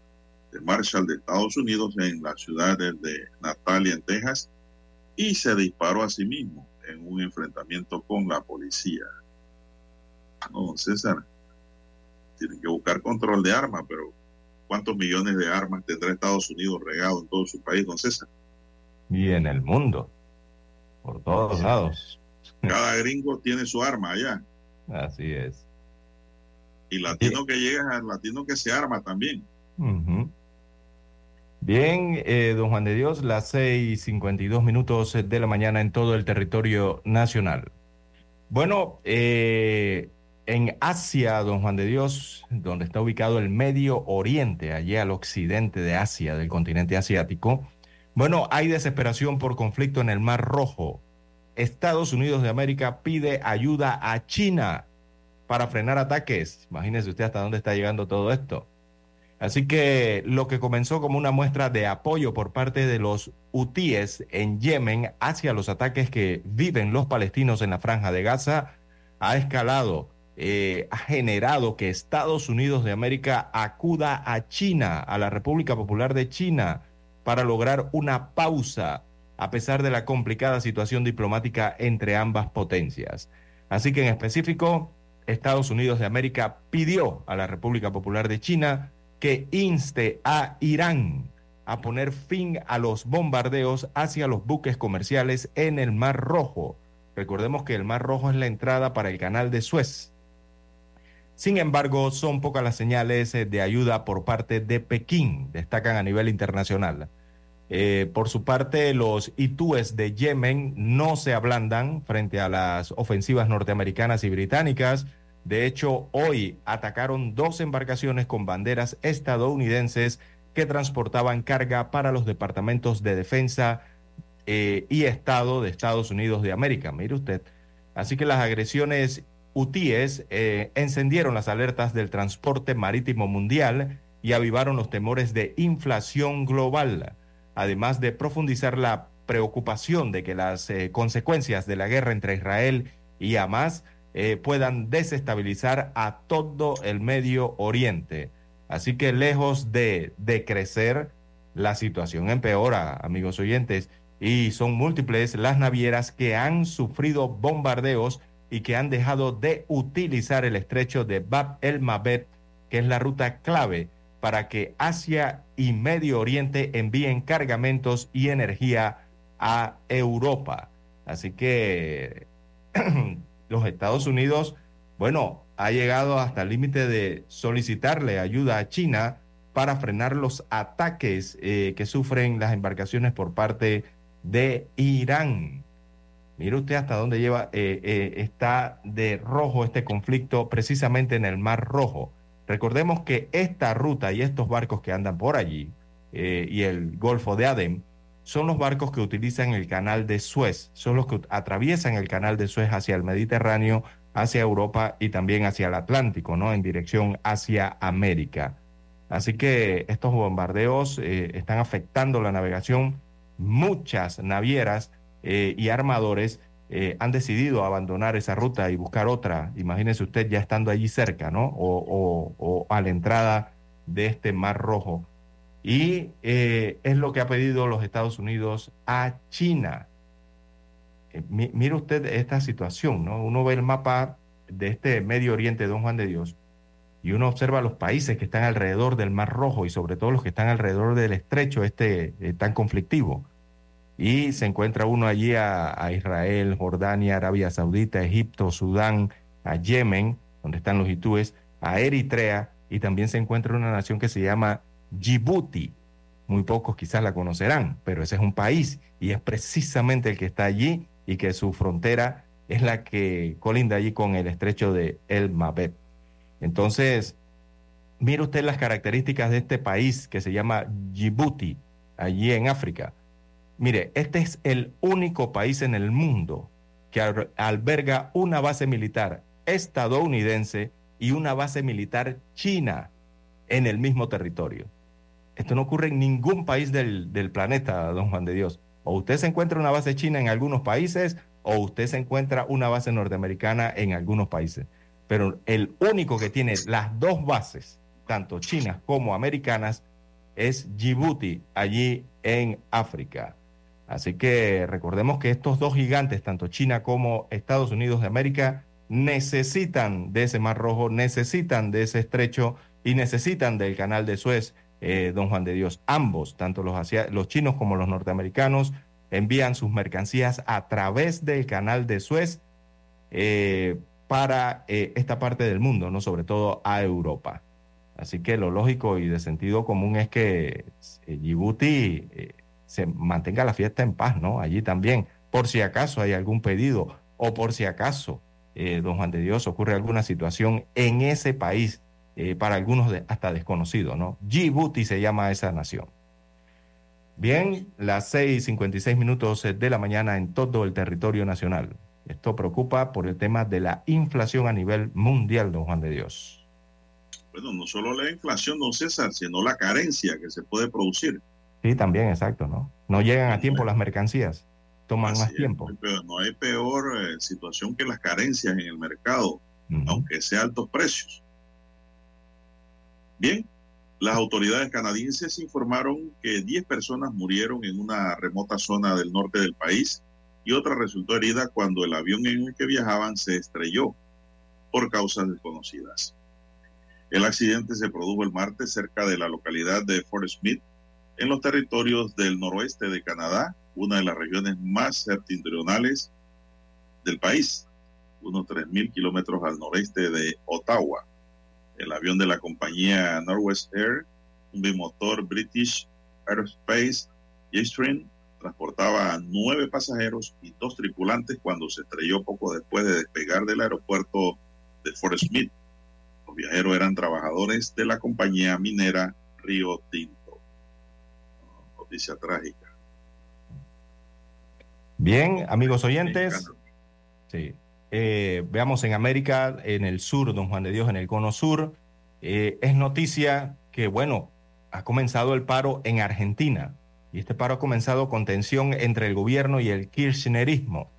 de Marshall de Estados Unidos en la ciudad de Natalia, en Texas, y se disparó a sí mismo en un enfrentamiento con la policía. No, don César, tienen que buscar control de armas, pero ¿cuántos millones de armas tendrá Estados Unidos regado en todo su país, don César? Y en el mundo, por todos lados. Cada gringo tiene su arma allá. Así es. Y latino que llega, latino que se arma también. Bien, eh, don Juan de Dios, las 6:52 minutos de la mañana en todo el territorio nacional. Bueno, eh, en Asia, don Juan de Dios, donde está ubicado el Medio Oriente, allí al occidente de Asia, del continente asiático, bueno, hay desesperación por conflicto en el Mar Rojo. Estados Unidos de América pide ayuda a China para frenar ataques. Imagínese usted hasta dónde está llegando todo esto. Así que lo que comenzó como una muestra de apoyo por parte de los hutíes en Yemen hacia los ataques que viven los palestinos en la franja de Gaza ha escalado, eh, ha generado que Estados Unidos de América acuda a China, a la República Popular de China, para lograr una pausa a pesar de la complicada situación diplomática entre ambas potencias. Así que en específico, Estados Unidos de América pidió a la República Popular de China que inste a Irán a poner fin a los bombardeos hacia los buques comerciales en el Mar Rojo. Recordemos que el Mar Rojo es la entrada para el canal de Suez. Sin embargo, son pocas las señales eh, de ayuda por parte de Pekín, destacan a nivel internacional. Eh, por su parte, los itúes de Yemen no se ablandan frente a las ofensivas norteamericanas y británicas de hecho, hoy atacaron dos embarcaciones con banderas estadounidenses que transportaban carga para los departamentos de defensa eh, y Estado de Estados Unidos de América. Mire usted. Así que las agresiones hutíes eh, encendieron las alertas del transporte marítimo mundial y avivaron los temores de inflación global, además de profundizar la preocupación de que las eh, consecuencias de la guerra entre Israel y Hamas eh, puedan desestabilizar a todo el Medio Oriente. Así que lejos de, de crecer, la situación empeora, amigos oyentes, y son múltiples las navieras que han sufrido bombardeos y que han dejado de utilizar el estrecho de Bab el Mabed, que es la ruta clave para que Asia y Medio Oriente envíen cargamentos y energía a Europa. Así que los Estados Unidos, bueno, ha llegado hasta el límite de solicitarle ayuda a China para frenar los ataques eh, que sufren las embarcaciones por parte de Irán. Mire usted hasta dónde lleva, eh, eh, está de rojo este conflicto precisamente en el Mar Rojo. Recordemos que esta ruta y estos barcos que andan por allí y el Golfo de Adén son los barcos que utilizan el canal de Suez, son los que atraviesan el canal de Suez hacia el Mediterráneo, hacia Europa y también hacia el Atlántico, ¿no? En dirección hacia América. Así que estos bombardeos eh, están afectando la navegación. Muchas navieras eh, y armadores eh, han decidido abandonar esa ruta y buscar otra. Imagínese usted ya estando allí cerca, ¿no? o a la entrada de este Mar Rojo. Y eh, es lo que ha pedido los Estados Unidos a China. Eh, mire usted esta situación, ¿no? Uno ve el mapa de este Medio Oriente, Don Juan de Dios, y uno observa los países que están alrededor del Mar Rojo y sobre todo los que están alrededor del estrecho este eh, tan conflictivo. Y se encuentra uno allí a, a, Israel, Jordania, Arabia Saudita, Egipto, Sudán, a Yemen, donde están los hitúes, a Eritrea, y también se encuentra una nación que se llama Djibouti. Muy pocos quizás la conocerán, pero ese es un país y es precisamente el que está allí y que su frontera es la que colinda allí con el estrecho de El Mabet. Entonces, mire usted las características de este país que se llama Djibouti, allí en África. Mire, este es el único país en el mundo que alberga una base militar estadounidense y una base militar china en el mismo territorio. Esto no ocurre en ningún país del, planeta, don Juan de Dios. O usted se encuentra una base china en algunos países o usted se encuentra una base norteamericana en algunos países. Pero el único que tiene las dos bases, tanto chinas como americanas, es Djibouti, allí en África. Así que recordemos que estos dos gigantes, tanto China como Estados Unidos de América, necesitan de ese Mar Rojo, necesitan de ese estrecho y necesitan del canal de Suez eh, don Juan de Dios. Ambos, tanto los, chinos como los norteamericanos, envían sus mercancías a través del canal de Suez eh, para eh, esta parte del mundo, ¿no? sobre todo a Europa. Así que lo lógico y de sentido común es que Djibouti se mantenga la fiesta en paz, ¿no? Allí también, por si acaso hay algún pedido o por si acaso, don Juan de Dios, ocurre alguna situación en ese país eh, para algunos hasta desconocido, ¿no? Djibouti se llama esa nación. Bien, las 6:56 minutos de la mañana en todo el territorio nacional. Esto preocupa por el tema de la inflación a nivel mundial, don Juan de Dios. Bueno, no solo la inflación, don César, sino la carencia que se puede producir. Sí, también, exacto, ¿no? No llegan a tiempo las mercancías, toman más tiempo. no hay peor eh, situación que las carencias en el mercado, aunque sea altos precios. Bien, las autoridades canadienses informaron que 10 personas murieron en una remota zona del norte del país y otra resultó herida cuando el avión en el que viajaban se estrelló por causas desconocidas. El accidente se produjo el martes cerca de la localidad de Fort Smith, en los territorios del noroeste de Canadá, una de las regiones más septentrionales del país, unos 3.000 kilómetros al noreste de Ottawa. El avión de la compañía Northwest Air, un bimotor British Aerospace Jetstream, transportaba a nueve pasajeros y dos tripulantes cuando se estrelló poco después de despegar del aeropuerto de Fort Smith. Los viajeros eran trabajadores de la compañía minera Río Tinto. Noticia trágica. Bien, amigos oyentes. Sí. Eh, veamos en América, en el sur, don Juan de Dios, en el cono sur. Eh, es noticia que, bueno, ha comenzado el paro en Argentina. Y este paro ha comenzado con tensión entre el gobierno y el kirchnerismo.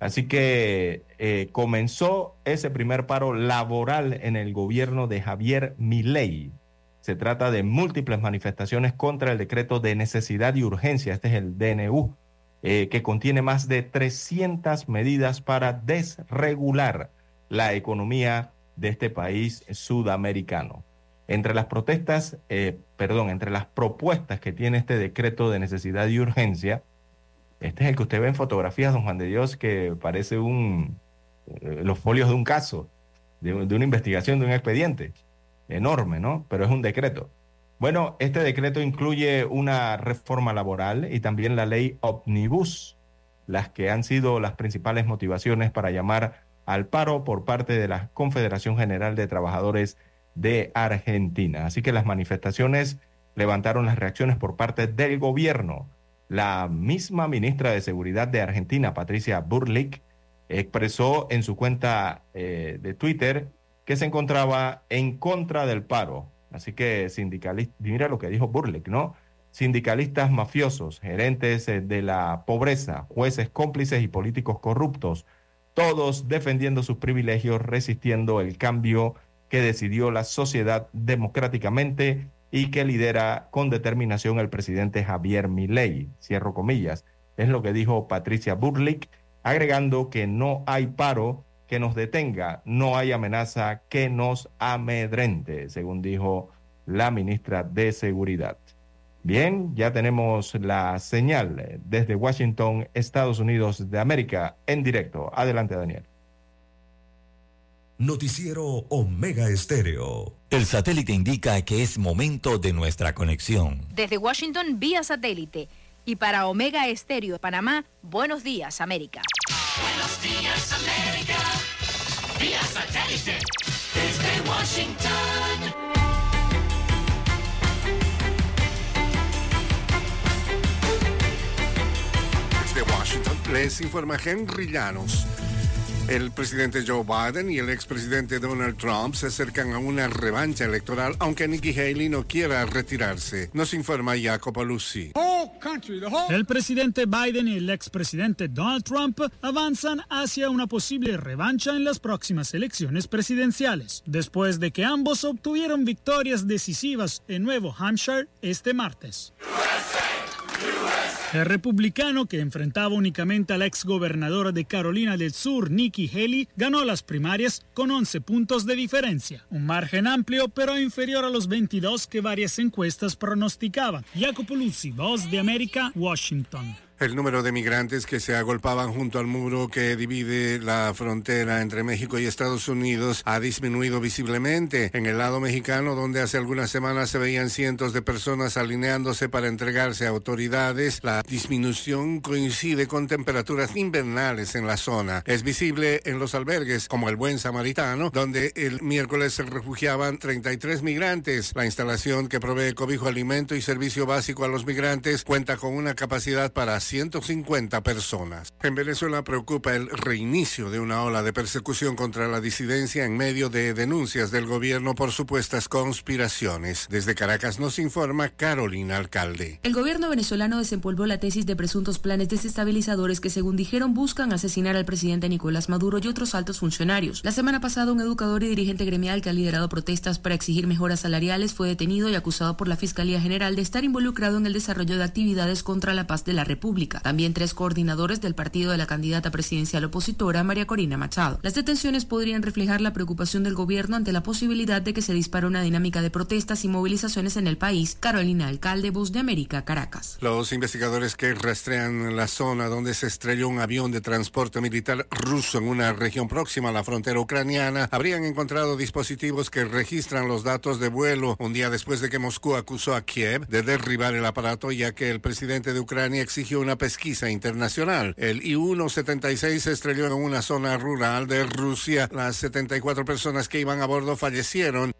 Así que eh, comenzó ese primer paro laboral en el gobierno de Javier Milei. Se trata de múltiples manifestaciones contra el decreto de necesidad y urgencia, este es el DNU, eh, que contiene más de 300 medidas para desregular la economía de este país sudamericano. Entre las protestas, eh, perdón, entre las propuestas que tiene este decreto de necesidad y urgencia, este es el que usted ve en fotografías, don Juan de Dios, que parece un, eh, los folios de un caso, de una investigación, de un expediente enorme, ¿no? Pero es un decreto. Bueno, este decreto incluye una reforma laboral y también la ley Omnibus, las que han sido las principales motivaciones para llamar al paro por parte de la Confederación General de Trabajadores de Argentina. Así que las manifestaciones levantaron las reacciones por parte del gobierno. La misma ministra de Seguridad de Argentina, Patricia Burlick, expresó en su cuenta eh, de Twitter que se encontraba en contra del paro. Así que mira lo que dijo Burlick, ¿no? Sindicalistas mafiosos, gerentes eh, de la pobreza, jueces cómplices y políticos corruptos, todos defendiendo sus privilegios, resistiendo el cambio que decidió la sociedad democráticamente y que lidera con determinación el presidente Javier Milei. Cierro comillas. Es lo que dijo Patricia Burlick, agregando que no hay paro que nos detenga, no hay amenaza que nos amedrente, según dijo la ministra de Seguridad. Bien, ya tenemos la señal desde Washington, Estados Unidos de América, en directo. Adelante, Daniel. Noticiero Omega Estéreo. El satélite indica que es momento de nuestra conexión. Desde Washington, vía satélite. Y para Omega Estéreo de Panamá, buenos días, América. Buenos días, América. Vía satélite. Desde Washington. Desde Washington les informa Henry Llanos. El presidente Joe Biden y el expresidente Donald Trump se acercan a una revancha electoral, aunque Nikki Haley no quiera retirarse. Nos informa Jacopo Lucy. El presidente Biden y el expresidente Donald Trump avanzan hacia una posible revancha en las próximas elecciones presidenciales, después de que ambos obtuvieron victorias decisivas en Nuevo Hampshire este martes. El republicano que enfrentaba únicamente a la exgobernadora de Carolina del Sur, Nikki Haley, ganó las primarias con 11 puntos de diferencia, un margen amplio pero inferior a los 22 que varias encuestas pronosticaban. Jacopo Luzzi, Voz de América, Washington. El número de migrantes que se agolpaban junto al muro que divide la frontera entre México y Estados Unidos ha disminuido visiblemente. En el lado mexicano, donde hace algunas semanas se veían cientos de personas alineándose para entregarse a autoridades, la disminución coincide con temperaturas invernales en la zona. Es visible en los albergues, como el Buen Samaritano, donde el miércoles se refugiaban 33 migrantes. La instalación que provee cobijo, alimento y servicio básico a los migrantes cuenta con una capacidad para 150 personas. En Venezuela preocupa el reinicio de una ola de persecución contra la disidencia en medio de denuncias del gobierno por supuestas conspiraciones. Desde Caracas nos informa Carolina Alcalde. El gobierno venezolano desempolvó la tesis de presuntos planes desestabilizadores que, según dijeron, buscan asesinar al presidente Nicolás Maduro y otros altos funcionarios. La semana pasada, un educador y dirigente gremial que ha liderado protestas para exigir mejoras salariales fue detenido y acusado por la Fiscalía General de estar involucrado en el desarrollo de actividades contra la paz de la República. También tres coordinadores del partido de la candidata presidencial opositora, María Corina Machado. Las detenciones podrían reflejar la preocupación del gobierno ante la posibilidad de que se dispare una dinámica de protestas y movilizaciones en el país. Carolina Alcalde, Voz de América, Caracas. Los investigadores que rastrean la zona donde se estrelló un avión de transporte militar ruso en una región próxima a la frontera ucraniana habrían encontrado dispositivos que registran los datos de vuelo un día después de que Moscú acusó a Kiev de derribar el aparato ya que el presidente de Ucrania exigió una pesquisa internacional. El I-176 se estrelló en una zona rural de Rusia. Las 74 personas que iban a bordo fallecieron.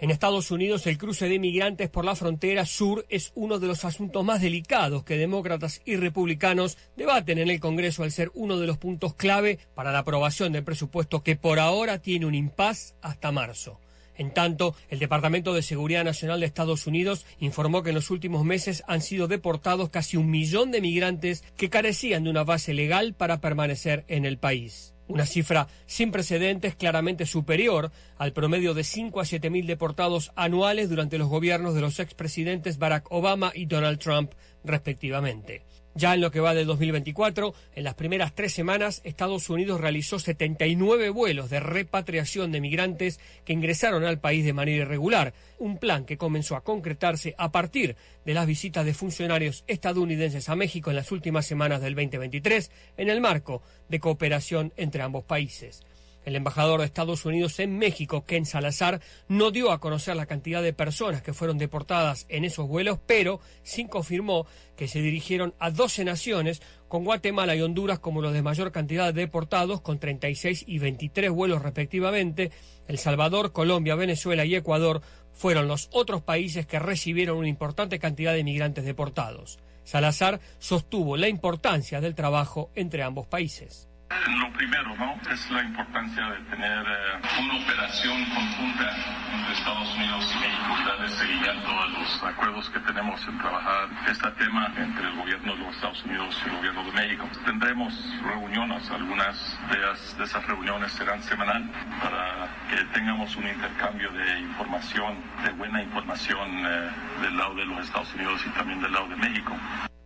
En Estados Unidos, el cruce de migrantes por la frontera sur es uno de los asuntos más delicados que demócratas y republicanos debaten en el Congreso al ser uno de los puntos clave para la aprobación del presupuesto que por ahora tiene un impas hasta marzo. En tanto, el Departamento de Seguridad Nacional de Estados Unidos informó que en los últimos meses han sido deportados casi un millón de migrantes que carecían de una base legal para permanecer en el país una cifra sin precedentes claramente superior al promedio de 5 a 7 mil deportados anuales durante los gobiernos de los expresidentes Barack Obama y Donald Trump, respectivamente. Ya en lo que va del 2024, en las primeras tres semanas, Estados Unidos realizó 79 vuelos de repatriación de migrantes que ingresaron al país de manera irregular, un plan que comenzó a concretarse a partir de las visitas de funcionarios estadounidenses a México en las últimas semanas del 2023, en el marco de cooperación entre ambos países. El embajador de Estados Unidos en México, Ken Salazar, no dio a conocer la cantidad de personas que fueron deportadas en esos vuelos, pero sí confirmó que se dirigieron a 12 naciones, con Guatemala y Honduras como los de mayor cantidad de deportados, con 36 y 23 vuelos respectivamente. El Salvador, Colombia, Venezuela y Ecuador fueron los otros países que recibieron una importante cantidad de migrantes deportados. Salazar sostuvo la importancia del trabajo entre ambos países. Lo primero, ¿no? Es la importancia de tener eh, una operación conjunta entre Estados Unidos y México darle seguimiento a los acuerdos que tenemos en trabajar este tema entre el gobierno de los Estados Unidos y el gobierno de México. Tendremos reuniones, algunas de, esas reuniones serán semanal para que tengamos un intercambio de información, de buena información eh, del lado de los Estados Unidos y también del lado de México.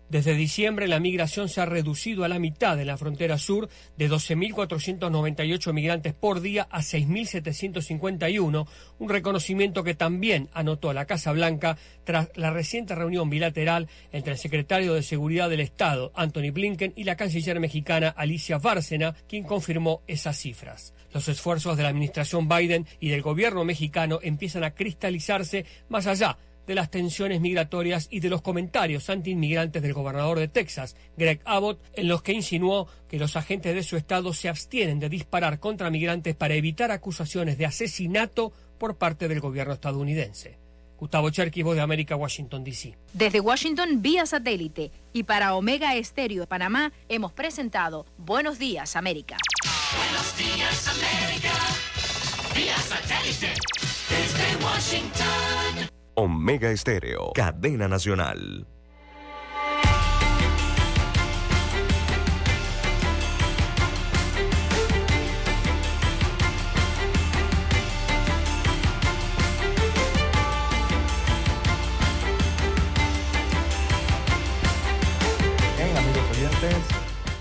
Desde diciembre la migración se ha reducido a la mitad en la frontera sur, de 12.498 migrantes por día a 6.751, un reconocimiento que también anotó la Casa Blanca tras la reciente reunión bilateral entre el secretario de Seguridad del Estado, Anthony Blinken, y la canciller mexicana Alicia Bárcena, quien confirmó esas cifras. Los esfuerzos de la administración Biden y del gobierno mexicano empiezan a cristalizarse más allá de las tensiones migratorias y de los comentarios antiinmigrantes del gobernador de Texas, Greg Abbott, en los que insinuó que los agentes de su estado se abstienen de disparar contra migrantes para evitar acusaciones de asesinato por parte del gobierno estadounidense. Gustavo Cherky, voz de América, Washington, D.C. Desde Washington, vía satélite. Y para Omega Estéreo de Panamá, hemos presentado Buenos Días, América. Buenos Días, América. Vía satélite. Desde Washington. Omega Estéreo, cadena nacional.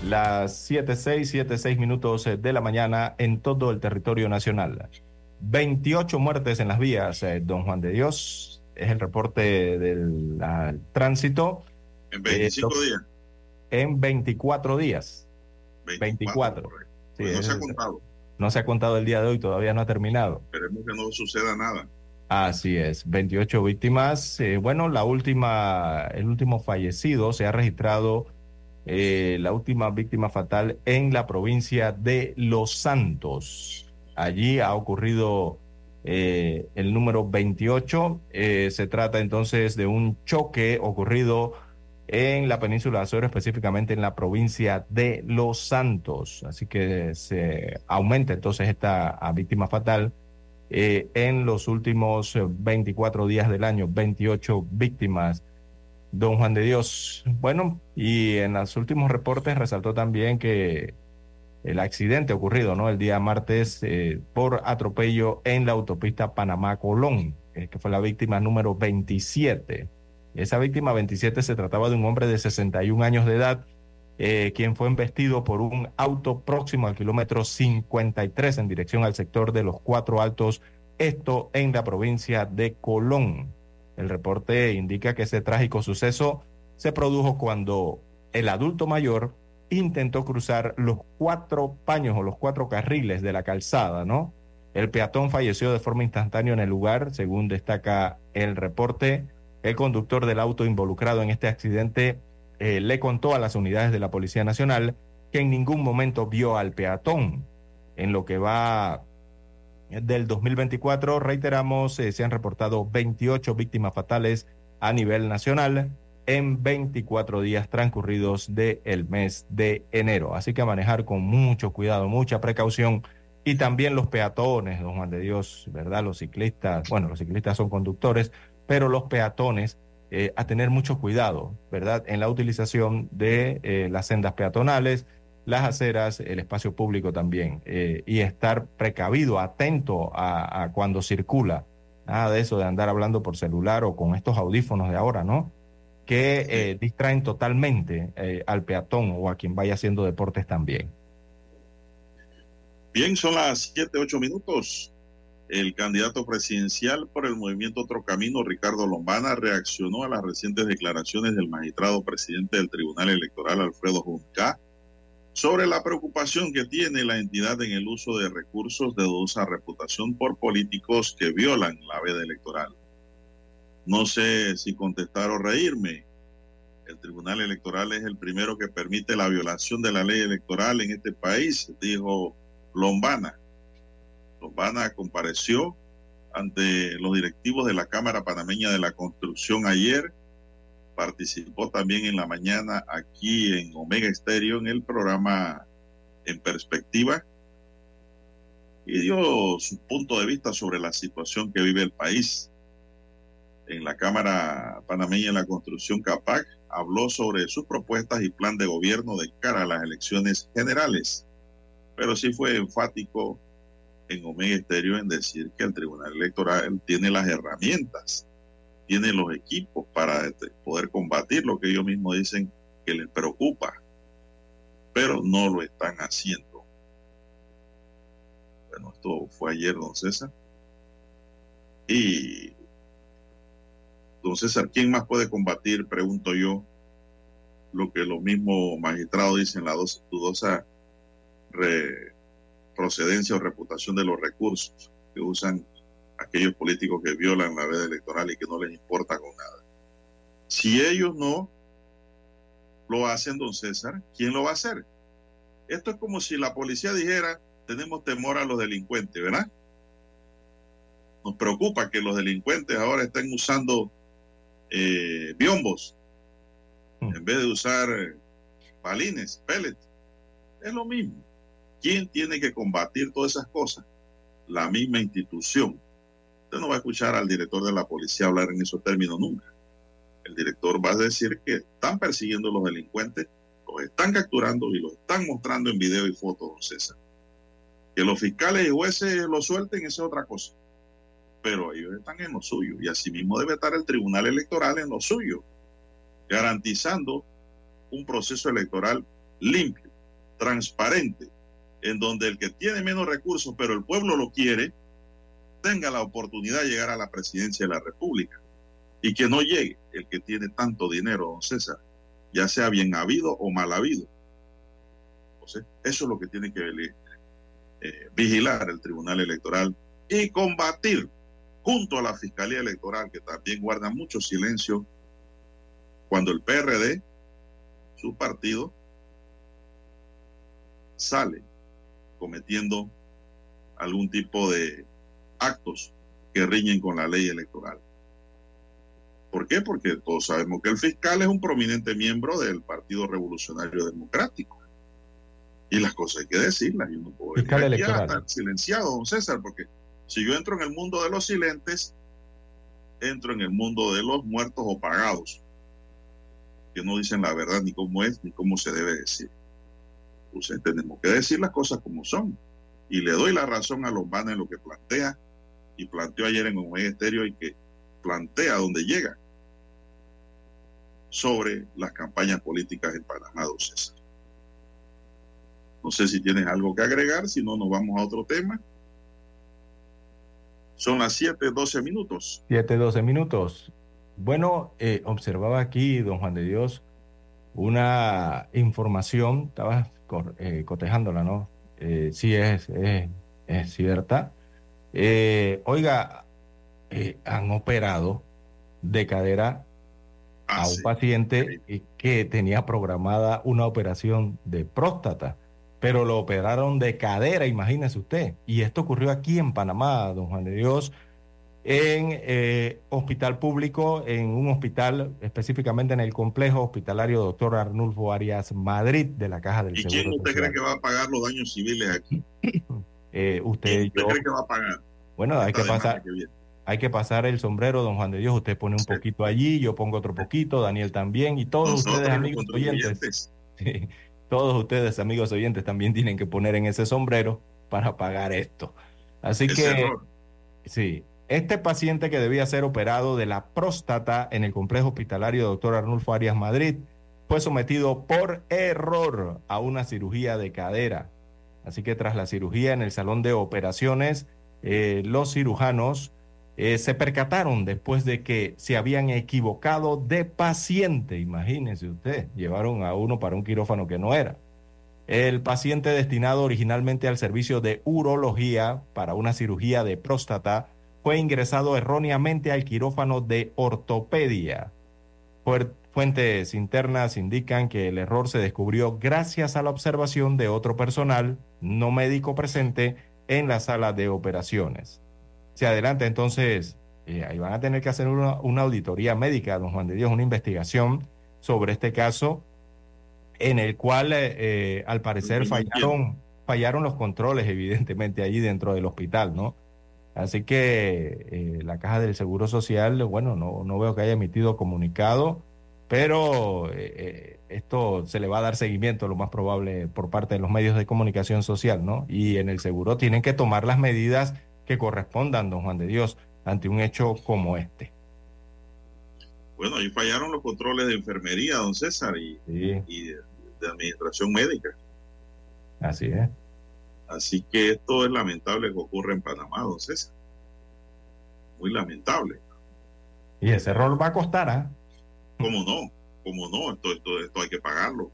Las 7.6, 7.6 minutos de la mañana en todo el territorio nacional. 28 muertes en las vías, eh, don Juan de Dios es el reporte del tránsito. En 25 eh, días. En 24 días. 24. Pues no se ha contado. No se ha contado el día de hoy, todavía no ha terminado. Esperemos que no suceda nada. Así es, 28 víctimas. Eh, bueno, la última, el último fallecido se ha registrado, eh, la última víctima fatal en la provincia de Los Santos. Allí ha ocurrido eh, el número 28. Eh, se trata entonces de un choque ocurrido en la península de Azores, específicamente en la provincia de Los Santos. Así que se aumenta entonces esta víctima fatal eh, en los últimos 24 días del año, 28 víctimas. Don Juan de Dios. Bueno, y en los últimos reportes resaltó también que el accidente ocurrido ¿no? el día martes eh, por atropello en la autopista Panamá-Colón, eh, que fue la víctima número 27. Esa víctima 27 se trataba de un hombre de 61 años de edad, eh, quien fue embestido por un auto próximo al kilómetro 53 en dirección al sector de los Cuatro Altos, esto en la provincia de Colón. El reporte indica que ese trágico suceso se produjo cuando el adulto mayor intentó cruzar los cuatro paños o los cuatro carriles de la calzada, ¿no? El peatón falleció de forma instantánea en el lugar, según destaca el reporte. El conductor del auto involucrado en este accidente eh, le contó a las unidades de la Policía Nacional que en ningún momento vio al peatón. En lo que va del 2024. Reiteramos, eh, se han reportado 28 víctimas fatales a nivel nacional en 24 días transcurridos del mes de enero. Así que a manejar con mucho cuidado, mucha precaución. Y también los peatones, don Juan de Dios, ¿verdad? Los ciclistas, bueno, los ciclistas son conductores, pero los peatones eh, a tener mucho cuidado, ¿verdad? En la utilización de eh, las sendas peatonales, las aceras, el espacio público también, eh, y estar precavido, atento a, cuando circula. Nada de eso de andar hablando por celular o con estos audífonos de ahora, ¿no? Que eh, distraen totalmente eh, al peatón o a quien vaya haciendo deportes también. Bien, son las 7, 8 minutos. El candidato presidencial por el movimiento Otro Camino, Ricardo Lombana, reaccionó a las recientes declaraciones del magistrado presidente del Tribunal Electoral, Alfredo Junca, sobre la preocupación que tiene la entidad en el uso de recursos de dudosa reputación por políticos que violan la veda electoral. No sé si contestar o reírme. El Tribunal Electoral es el primero que permite la violación de la ley electoral en este país, dijo Lombana. Lombana compareció ante los directivos de la Cámara Panameña de la Construcción ayer participó también en la mañana aquí en Omega Estéreo en el programa En Perspectiva y dio su punto de vista sobre la situación que vive el país. En la Cámara Panameña de la Construcción CAPAC habló sobre sus propuestas y plan de gobierno de cara a las elecciones generales, pero sí fue enfático en Omega Estéreo en decir que el Tribunal Electoral tiene las herramientas tiene los equipos para este, poder combatir lo que ellos mismos dicen que les preocupa, pero no lo están haciendo. Bueno, esto fue ayer, don César. Y, don César, ¿quién más puede combatir, pregunto yo, lo que los mismos magistrados dicen, la dudosa procedencia o reputación de los recursos que usan aquellos políticos que violan la veda electoral y que no les importa con nada. Si ellos no lo hacen, don César, ¿quién lo va a hacer? Esto es como si la policía dijera, tenemos temor a los delincuentes, ¿verdad? Nos preocupa que los delincuentes ahora estén usando eh, biombos mm. en vez de usar eh, balines, pellets. Es lo mismo. ¿Quién tiene que combatir todas esas cosas? La misma institución no va a escuchar al director de la policía hablar en esos términos nunca. El director va a decir que están persiguiendo a los delincuentes, los están capturando y los están mostrando en video y fotos, don César. Que los fiscales y jueces lo suelten, esa es otra cosa. Pero ellos están en lo suyo y asimismo debe estar el Tribunal Electoral en lo suyo, garantizando un proceso electoral limpio, transparente, en donde el que tiene menos recursos, pero el pueblo lo quiere, tenga la oportunidad de llegar a la presidencia de la República y que no llegue el que tiene tanto dinero, don César, ya sea bien habido o mal habido. Entonces, eso es lo que tiene que eh, vigilar el Tribunal Electoral y combatir junto a la Fiscalía Electoral, que también guarda mucho silencio cuando el PRD, su partido, sale cometiendo algún tipo de actos que riñen con la ley electoral. ¿Por qué? Porque todos sabemos que el fiscal es un prominente miembro del Partido Revolucionario Democrático. Y las cosas hay que decirlas. Yo no puedo estar silenciado, don César, porque si yo entro en el mundo de los silentes, entro en el mundo de los muertos o pagados, que no dicen la verdad ni cómo es ni cómo se debe decir. Entonces tenemos que decir las cosas como son. Y le doy la razón a los en lo que plantea y planteó ayer en un Estéreo y que plantea donde llega sobre las campañas políticas en Panamá, don César. No sé si tienes algo que agregar, si no, nos vamos a otro tema. Son las 7, 12 minutos. 7, 12 minutos. Bueno, eh, observaba aquí, don Juan de Dios, una información, estaba eh, cotejándola, ¿no? Eh, sí es, es, es cierta eh, oiga, eh, han operado de cadera a ah, un paciente que tenía programada una operación de próstata, pero lo operaron de cadera, imagínese usted. Y esto ocurrió aquí en Panamá, don Juan de Dios, en eh, hospital público, en un hospital específicamente en el complejo hospitalario doctor Arnulfo Arias Madrid de la Caja del ¿Y Seguro quién usted Social. cree que va a pagar los daños civiles aquí? Eh, usted, ¿Quién usted yo, cree que va a pagar? bueno, hay que pasar, que hay que pasar el sombrero, don Juan de Dios. Usted pone un poquito allí, yo pongo otro poquito, Daniel también, y todos Nosotros ustedes, amigos oyentes. Sí, todos ustedes, amigos oyentes, también tienen que poner en ese sombrero para pagar esto. Así que, error. sí, este paciente que debía ser operado de la próstata en el complejo hospitalario Dr. Arnulfo Arias Madrid fue sometido por error a una cirugía de cadera. Así que tras la cirugía en el salón de operaciones, eh, los cirujanos eh, se percataron después de que se habían equivocado de paciente. Imagínese usted, llevaron a uno para un quirófano que no era. El paciente destinado originalmente al servicio de urología para una cirugía de próstata fue ingresado erróneamente al quirófano de ortopedia. Fuentes internas indican que el error se descubrió gracias a la observación de otro personal no médico presente en la sala de operaciones. Se adelanta entonces, eh, ahí van a tener que hacer una, una auditoría médica, don Juan de Dios, una investigación sobre este caso en el cual eh, eh, al parecer fallaron, fallaron los controles evidentemente allí dentro del hospital, ¿no? Así que eh, la Caja del Seguro Social, bueno, no, no veo que haya emitido comunicado, pero eh, esto se le va a dar seguimiento, lo más probable, por parte de los medios de comunicación social, ¿no? Y en el seguro tienen que tomar las medidas que correspondan, don Juan de Dios, ante un hecho como este. Bueno, ahí fallaron los controles de enfermería, don César, y, Sí, y de, de administración médica. así es. Así que esto es lamentable que ocurre en Panamá, don César. Muy lamentable. Y ese error va a costar, ¿ah? ¿Cómo no? ¿Cómo no? Esto, esto, esto hay que pagarlo.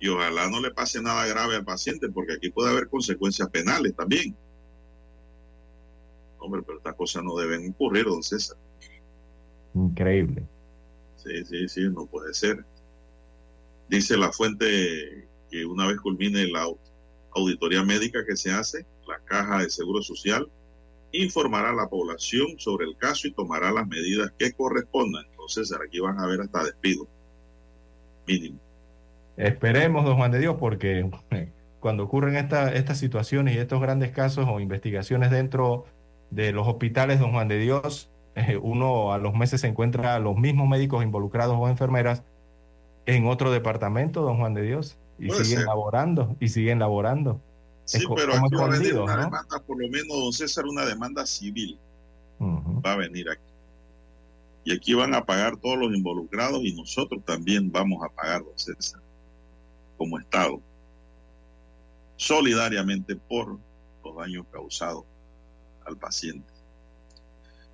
Y ojalá no le pase nada grave al paciente, porque aquí puede haber consecuencias penales también. Hombre, pero estas cosas no deben ocurrir, don César. Increíble. Sí, sí, sí, no puede ser. Dice la fuente que una vez culmine la au- auditoría médica que se hace, la Caja de Seguro Social informará a la población sobre el caso y tomará las medidas que correspondan. Entonces, aquí van a ver hasta despido. Mínimo. Esperemos, don Juan de Dios, porque cuando ocurren esta- estas situaciones y estos grandes casos o investigaciones dentro de los hospitales, don Juan de Dios, eh, uno a los meses se encuentra a los mismos médicos involucrados o enfermeras en otro departamento, don Juan de Dios, y Puede siguen ser. laborando, y siguen laborando. Sí, co- pero aquí va a venir escondidos, una ¿no? demanda, por lo menos, don César, una demanda civil. Va a venir aquí. Y aquí van a pagar todos los involucrados y nosotros también vamos a pagar, don César, como Estado, solidariamente por los daños causados al paciente.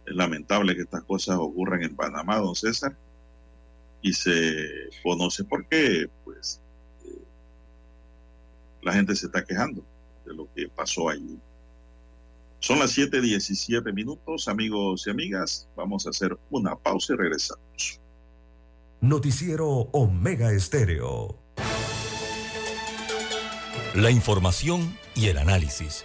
Es lamentable que estas cosas ocurran en Panamá, don César, y se conoce por qué, pues, eh, la gente se está quejando de lo que pasó allí. Son las 7:17 minutos, amigos y amigas. Vamos a hacer una pausa y regresamos. Noticiero Omega Estéreo. La información y el análisis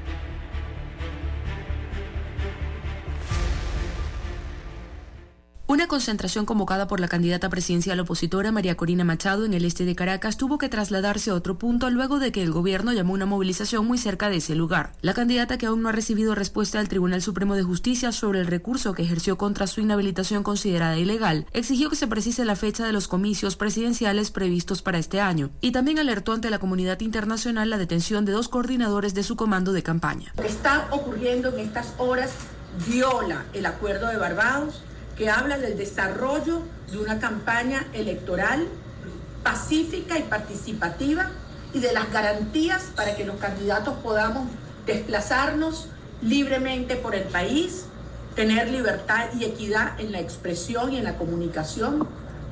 Una concentración convocada por la candidata presidencial opositora María Corina Machado en el este de Caracas tuvo que trasladarse a otro punto luego de que el gobierno llamó una movilización muy cerca de ese lugar. La candidata, que aún no ha recibido respuesta del Tribunal Supremo de Justicia sobre el recurso que ejerció contra su inhabilitación considerada ilegal, exigió que se precise la fecha de los comicios presidenciales previstos para este año y también alertó ante la comunidad internacional la detención de dos coordinadores de su comando de campaña. Lo que está ocurriendo en estas horas viola el acuerdo de Barbados, que habla del desarrollo de una campaña electoral pacífica y participativa y de las garantías para que los candidatos podamos desplazarnos libremente por el país, tener libertad y equidad en la expresión y en la comunicación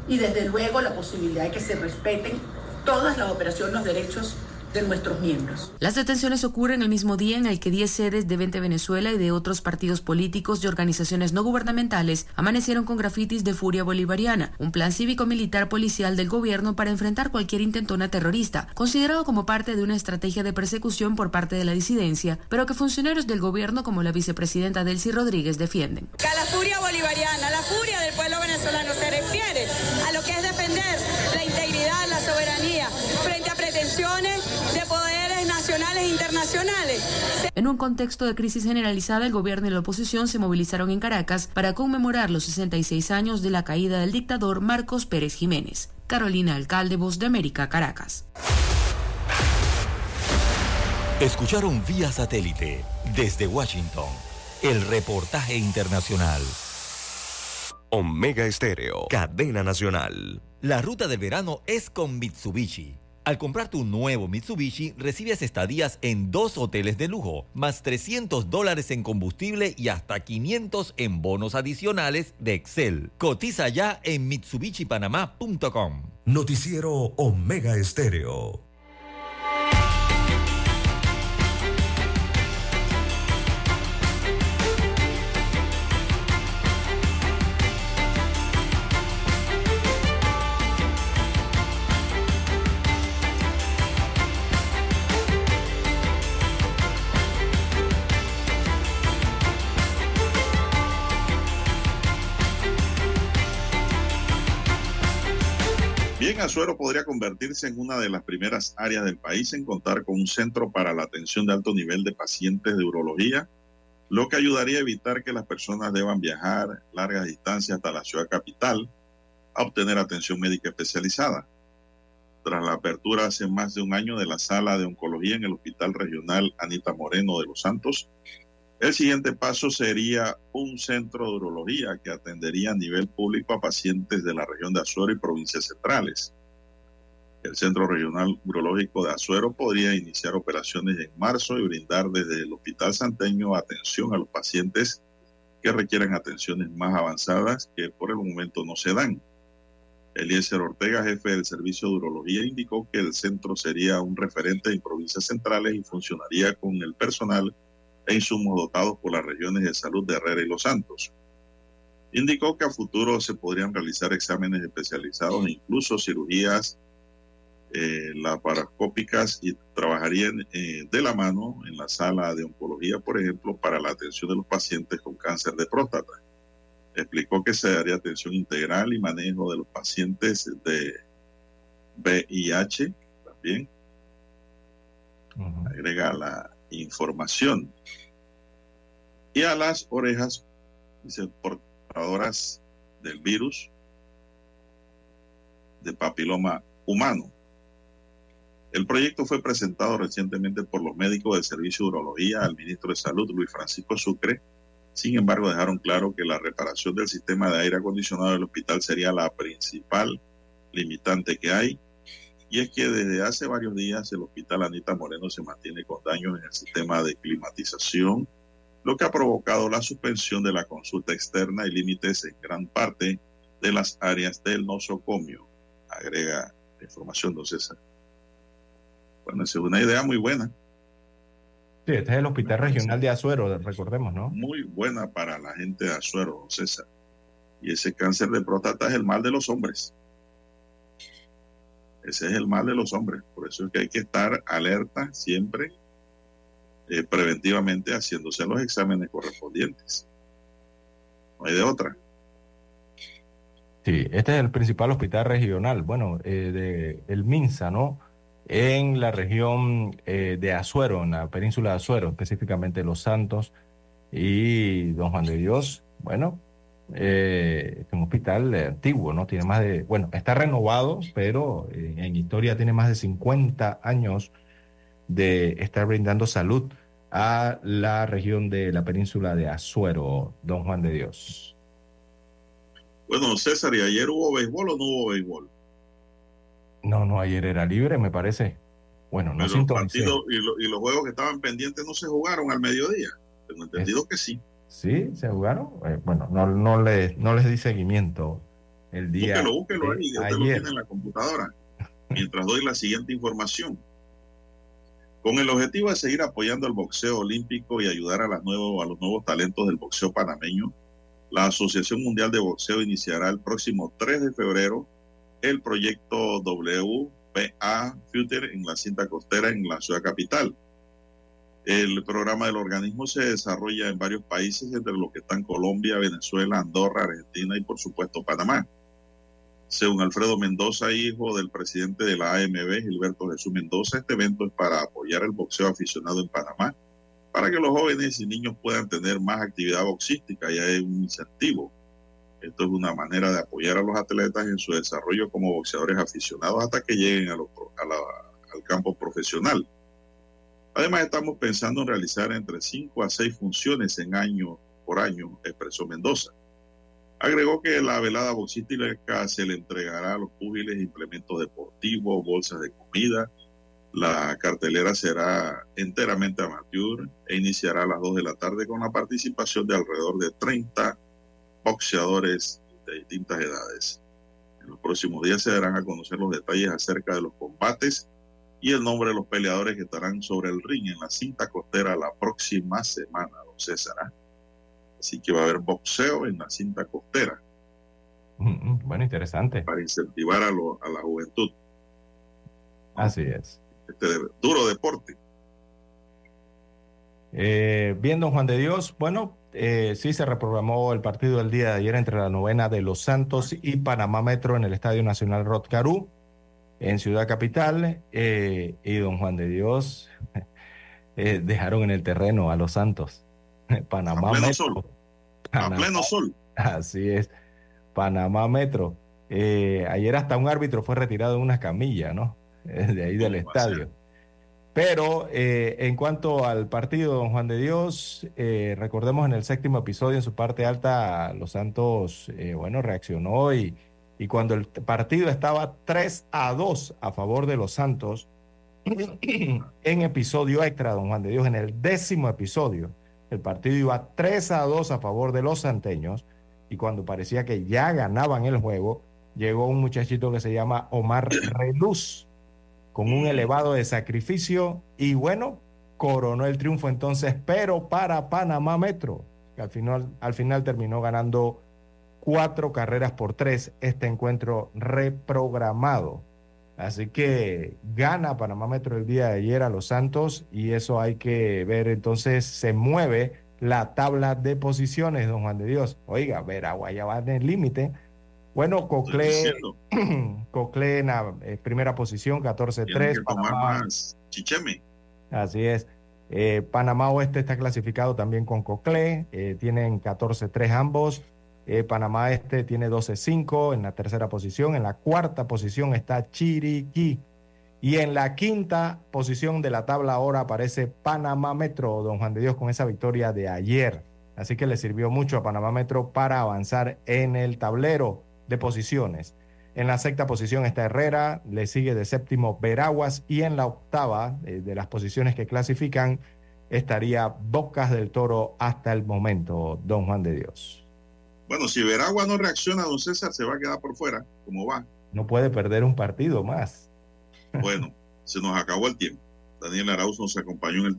y desde luego la posibilidad de que se respeten todas las operaciones, los derechos de nuestros miembros. Las detenciones ocurren el mismo día en el que 10 sedes de 20 Venezuela y de otros partidos políticos y organizaciones no gubernamentales amanecieron con grafitis de furia bolivariana, un plan cívico-militar policial del gobierno para enfrentar cualquier intentona terrorista, considerado como parte de una estrategia de persecución por parte de la disidencia, pero que funcionarios del gobierno como la vicepresidenta Delcy Rodríguez defienden. la furia bolivariana, la furia del pueblo venezolano se refiere internacionales. En un contexto de crisis generalizada, el gobierno y la oposición se movilizaron en Caracas para conmemorar los 66 años de la caída del dictador Marcos Pérez Jiménez. Carolina Alcalde, Voz de América, Caracas. Escucharon vía satélite desde Washington el reportaje internacional. Omega Estéreo, cadena nacional. La ruta del verano es con Mitsubishi. Al comprar tu nuevo Mitsubishi, recibes estadías en dos hoteles de lujo, más 300 dólares en combustible y hasta 500 en bonos adicionales de Excel. Cotiza ya en MitsubishiPanamá.com. Noticiero Omega Estéreo. Bien, Azuero podría convertirse en una de las primeras áreas del país en contar con un centro para la atención de alto nivel de pacientes de urología, lo que ayudaría a evitar que las personas deban viajar largas distancias hasta la ciudad capital a obtener atención médica especializada. Tras la apertura hace más de un año de la sala de oncología en el Hospital Regional Anita Moreno de Los Santos, el siguiente paso sería un centro de urología que atendería a nivel público a pacientes de la región de Azuero y provincias centrales. El Centro Regional Urológico de Azuero podría iniciar operaciones en marzo y brindar desde el Hospital Santeño atención a los pacientes que requieren atenciones más avanzadas que por el momento no se dan. Eliezer Ortega, jefe del Servicio de Urología, indicó que el centro sería un referente en provincias centrales y funcionaría con el personal e insumos dotados por las regiones de salud de Herrera y Los Santos. Indicó que a futuro se podrían realizar exámenes especializados e incluso cirugías eh, laparoscópicas y trabajarían eh, de la mano en la sala de oncología, por ejemplo, para la atención de los pacientes con cáncer de próstata. Explicó que se daría atención integral y manejo de los pacientes de VIH también. Agrega la información. Y a las orejas, dice, portadoras del virus de papiloma humano. El proyecto fue presentado recientemente por los médicos del Servicio de Urología al ministro de Salud, Luis Francisco Sucre. Sin embargo, dejaron claro que la reparación del sistema de aire acondicionado del hospital sería la principal limitante que hay y es que desde hace varios días el hospital Anita Moreno se mantiene con daños en el sistema de climatización, lo que ha provocado la suspensión de la consulta externa y límites en gran parte de las áreas del nosocomio. Agrega la información, don César. Bueno, es una idea muy buena. Sí, este es el Hospital Regional de Azuero, recordemos, ¿no? Muy buena para la gente de Azuero, don César. Y ese cáncer de próstata es el mal de los hombres. Ese es el mal de los hombres. Por eso es que hay que estar alerta siempre, eh, preventivamente, haciéndose los exámenes correspondientes. No hay de otra. Sí, este es el principal hospital regional, bueno, eh, de el MINSA, ¿no? En la región eh, de Azuero, en la península de Azuero, específicamente Los Santos y Don Juan de Dios. Bueno, eh, es un hospital antiguo, ¿no? Tiene más de, bueno, está renovado, pero eh, en historia tiene más de 50 años de estar brindando salud a la región de la península de Azuero, Don Juan de Dios. Bueno, César, ¿y ayer hubo béisbol o no hubo béisbol? No, no, ayer era libre, me parece. Bueno, no Pero partidos y, lo- y los juegos que estaban pendientes no se jugaron al mediodía. Tengo entendido que sí. Sí, se jugaron. Eh, bueno, no, no, le, no les di seguimiento el día. Búsquelo, búsquelo ahí, lo tiene en la computadora. Mientras doy la siguiente información. Con el objetivo de seguir apoyando el boxeo olímpico y ayudar a, las a los nuevos talentos del boxeo panameño, la Asociación Mundial de Boxeo iniciará el próximo 3 de febrero el proyecto WPA Future en la cinta costera en la ciudad capital. El programa del organismo se desarrolla en varios países, entre los que están Colombia, Venezuela, Andorra, Argentina y por supuesto Panamá. Según Alfredo Mendoza, hijo del presidente de la AMB, Gilberto Jesús Mendoza, este evento es para apoyar el boxeo aficionado en Panamá, para que los jóvenes y niños puedan tener más actividad boxística y hay un incentivo. Esto es una manera de apoyar a los atletas en su desarrollo como boxeadores aficionados hasta que lleguen a a la- al campo profesional. Además, estamos pensando en realizar entre 5 a 6 funciones en año por año, expresó Mendoza. Agregó que la velada boxística se le entregará a los púgiles implementos deportivos, bolsas de comida. La cartelera será enteramente amateur e iniciará a las 2 de la tarde con la participación de alrededor de 30 boxeadores de distintas edades. En los próximos días se darán a conocer los detalles acerca de los combates y el nombre de los peleadores que estarán sobre el ring en la cinta costera la próxima semana, don César. Así que va a haber boxeo en la cinta costera Bueno, interesante. para incentivar a, lo- a la juventud. Así es. Este duro deporte. Eh, bien, don Juan de Dios, bueno, eh, sí se reprogramó el partido del día de ayer entre la novena de Los Santos y Panamá Metro en el Estadio Nacional Rotcarú, en Ciudad Capital. eh, y don Juan de Dios dejaron en el terreno a Los Santos. Panamá A pleno Metro. sol. A pleno sol. Así es. Panamá Metro. Eh, ayer hasta un árbitro fue retirado en una camilla, ¿no? Eh, De ahí del estadio. Pero eh, en cuanto al partido, don Juan de Dios, eh, recordemos en el séptimo episodio, en su parte alta, Los Santos, bueno, reaccionó y, y cuando el partido estaba 3 a 2 a favor de Los Santos, en episodio extra, don Juan de Dios, en el décimo episodio, el partido iba 3 a 2 a favor de los santeños y cuando parecía que ya ganaban el juego, llegó un muchachito que se llama Omar Reluz con un elevado de sacrificio y bueno, coronó el triunfo entonces, pero para Panamá Metro, que al final, al final terminó ganando cuatro carreras por tres este encuentro reprogramado. Así que gana Panamá Metro el día de ayer a los Santos y eso hay que ver entonces, se mueve la tabla de posiciones, don Juan de Dios. Oiga, Veragua ya va en el límite. Bueno, Coclé, diciendo. Coclé en la eh, primera posición, Tienen 14-3. que tomar Panamá, chicheme. así es. Eh, Panamá Oeste está clasificado también con Coclé, eh, tienen 14-3 ambos. Eh, Panamá Este tiene 12-5 en la tercera posición. En la cuarta posición está Chiriquí. Y en la quinta posición de la tabla ahora aparece Panamá Metro, don Juan de Dios, con esa victoria de ayer. Así que le sirvió mucho a Panamá Metro para avanzar en el tablero de posiciones. En la sexta posición está Herrera, le sigue de séptimo Veraguas y en la octava eh, de las posiciones que clasifican estaría Bocas del Toro hasta el momento, don Juan de Dios. Bueno, si Veragua no reacciona, don César se va a quedar por fuera, como va. No puede perder un partido más. Bueno, se nos acabó el tiempo. Daniel Arauz nos acompañó en el